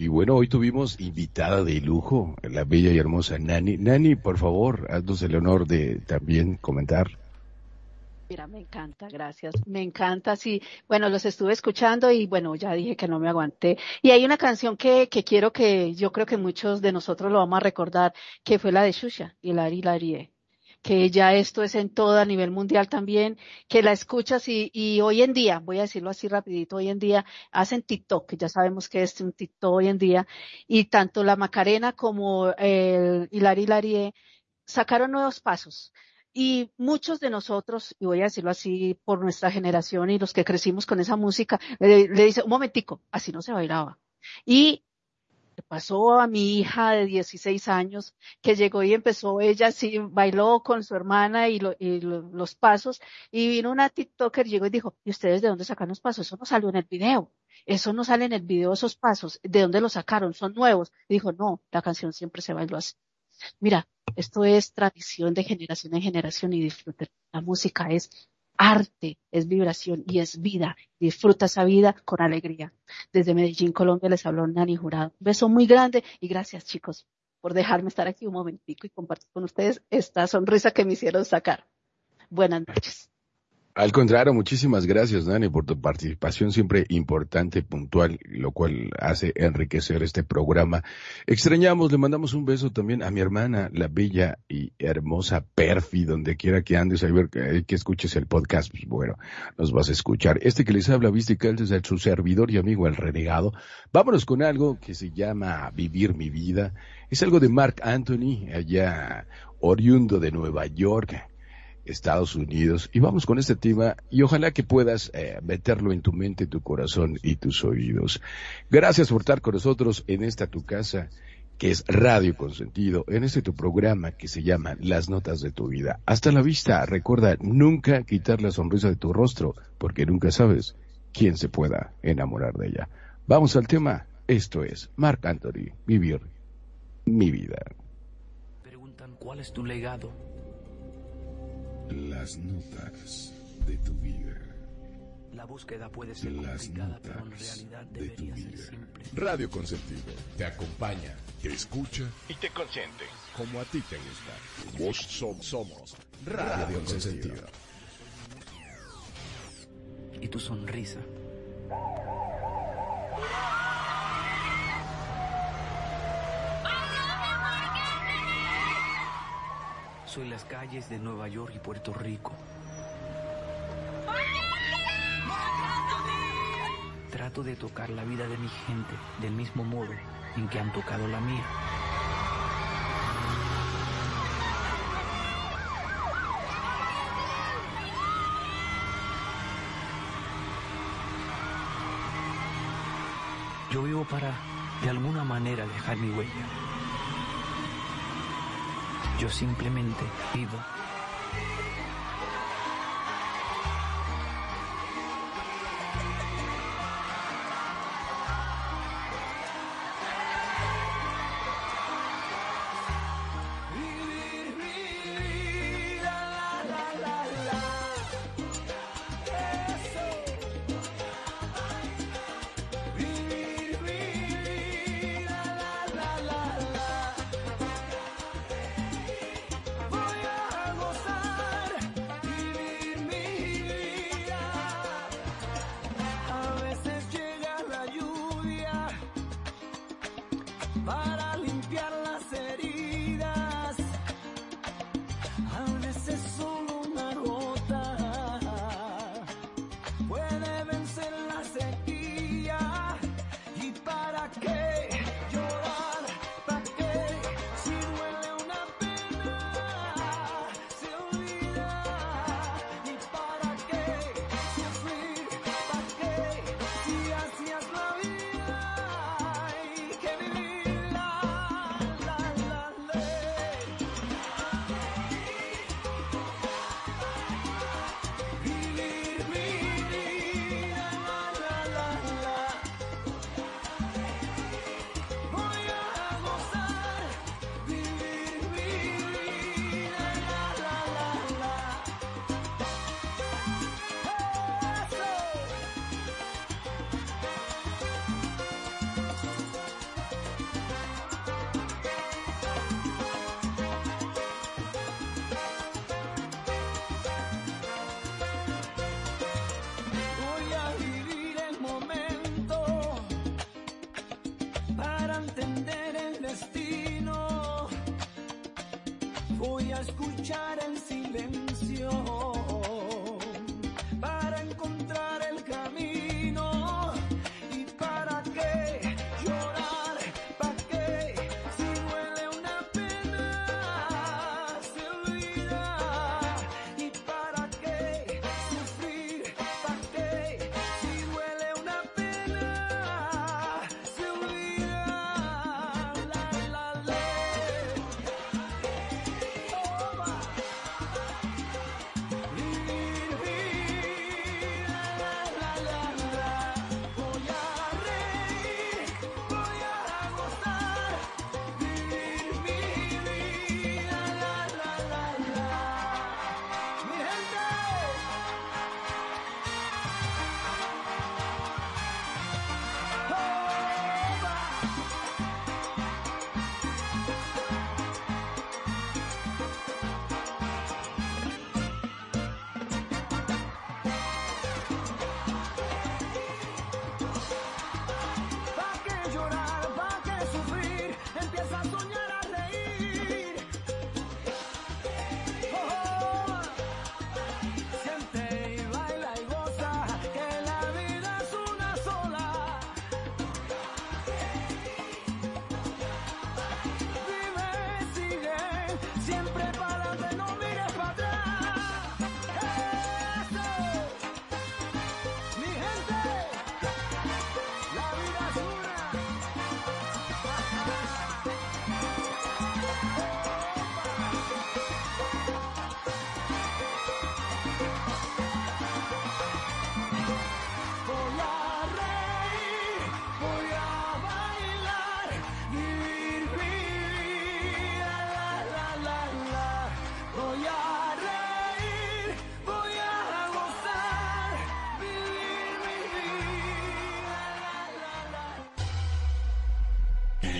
Y bueno, hoy tuvimos invitada de lujo, la bella y hermosa Nani. Nani, por favor, haznos el honor de también comentar. Mira, me encanta, gracias. Me encanta, sí. Bueno, los estuve escuchando y bueno, ya dije que no me aguanté. Y hay una canción que, que quiero que yo creo que muchos de nosotros lo vamos a recordar, que fue la de Shusha y Lari Larie que ya esto es en todo a nivel mundial también, que la escuchas y, y hoy en día, voy a decirlo así rapidito, hoy en día hacen TikTok, que ya sabemos que es un TikTok hoy en día, y tanto la Macarena como el Hilari Hilarie sacaron nuevos pasos. Y muchos de nosotros, y voy a decirlo así por nuestra generación y los que crecimos con esa música, le, le dice, un momentico, así no se bailaba. Y pasó a mi hija de 16 años que llegó y empezó ella sí bailó con su hermana y, lo, y lo, los pasos y vino una TikToker llegó y dijo ¿y ustedes de dónde sacan los pasos? Eso no salió en el video. Eso no sale en el video esos pasos. ¿de dónde los sacaron? son nuevos y dijo no la canción siempre se bailó así. Mira esto es tradición de generación en generación y disfruten. La música es arte, es vibración y es vida. Disfruta esa vida con alegría. Desde Medellín, Colombia, les habló Nani Jurado. Un beso muy grande y gracias chicos por dejarme estar aquí un momentico y compartir con ustedes esta sonrisa que me hicieron sacar. Buenas noches. Al contrario, muchísimas gracias, Dani, por tu participación siempre importante, puntual, lo cual hace enriquecer este programa. Extrañamos, le mandamos un beso también a mi hermana, la bella y hermosa Perfi, donde quiera que andes, a ver que, escuches el podcast, pues bueno, nos vas a escuchar. Este que les habla, viste que es su servidor y amigo el renegado. Vámonos con algo que se llama Vivir mi vida. Es algo de Mark Anthony, allá oriundo de Nueva York Estados Unidos. Y vamos con este tema y ojalá que puedas eh, meterlo en tu mente, tu corazón y tus oídos. Gracias por estar con nosotros en esta tu casa que es Radio Consentido, en este tu programa que se llama Las Notas de tu Vida. Hasta la vista, recuerda nunca quitar la sonrisa de tu rostro, porque nunca sabes quién se pueda enamorar de ella. Vamos al tema, esto es Marc Anthony, Vivir mi vida. Preguntan cuál es tu legado las notas de tu vida. La búsqueda puede ser Las complicada, pero en notas realidad de ser vida. simple. Radio Consentido te acompaña, te escucha y te consiente como a ti te gusta. Vos som- somos Radio Consentido. Y tu sonrisa. Soy las calles de Nueva York y Puerto Rico. Trato de tocar la vida de mi gente del mismo modo en que han tocado la mía. Yo vivo para, de alguna manera, dejar mi huella. Yo simplemente vivo.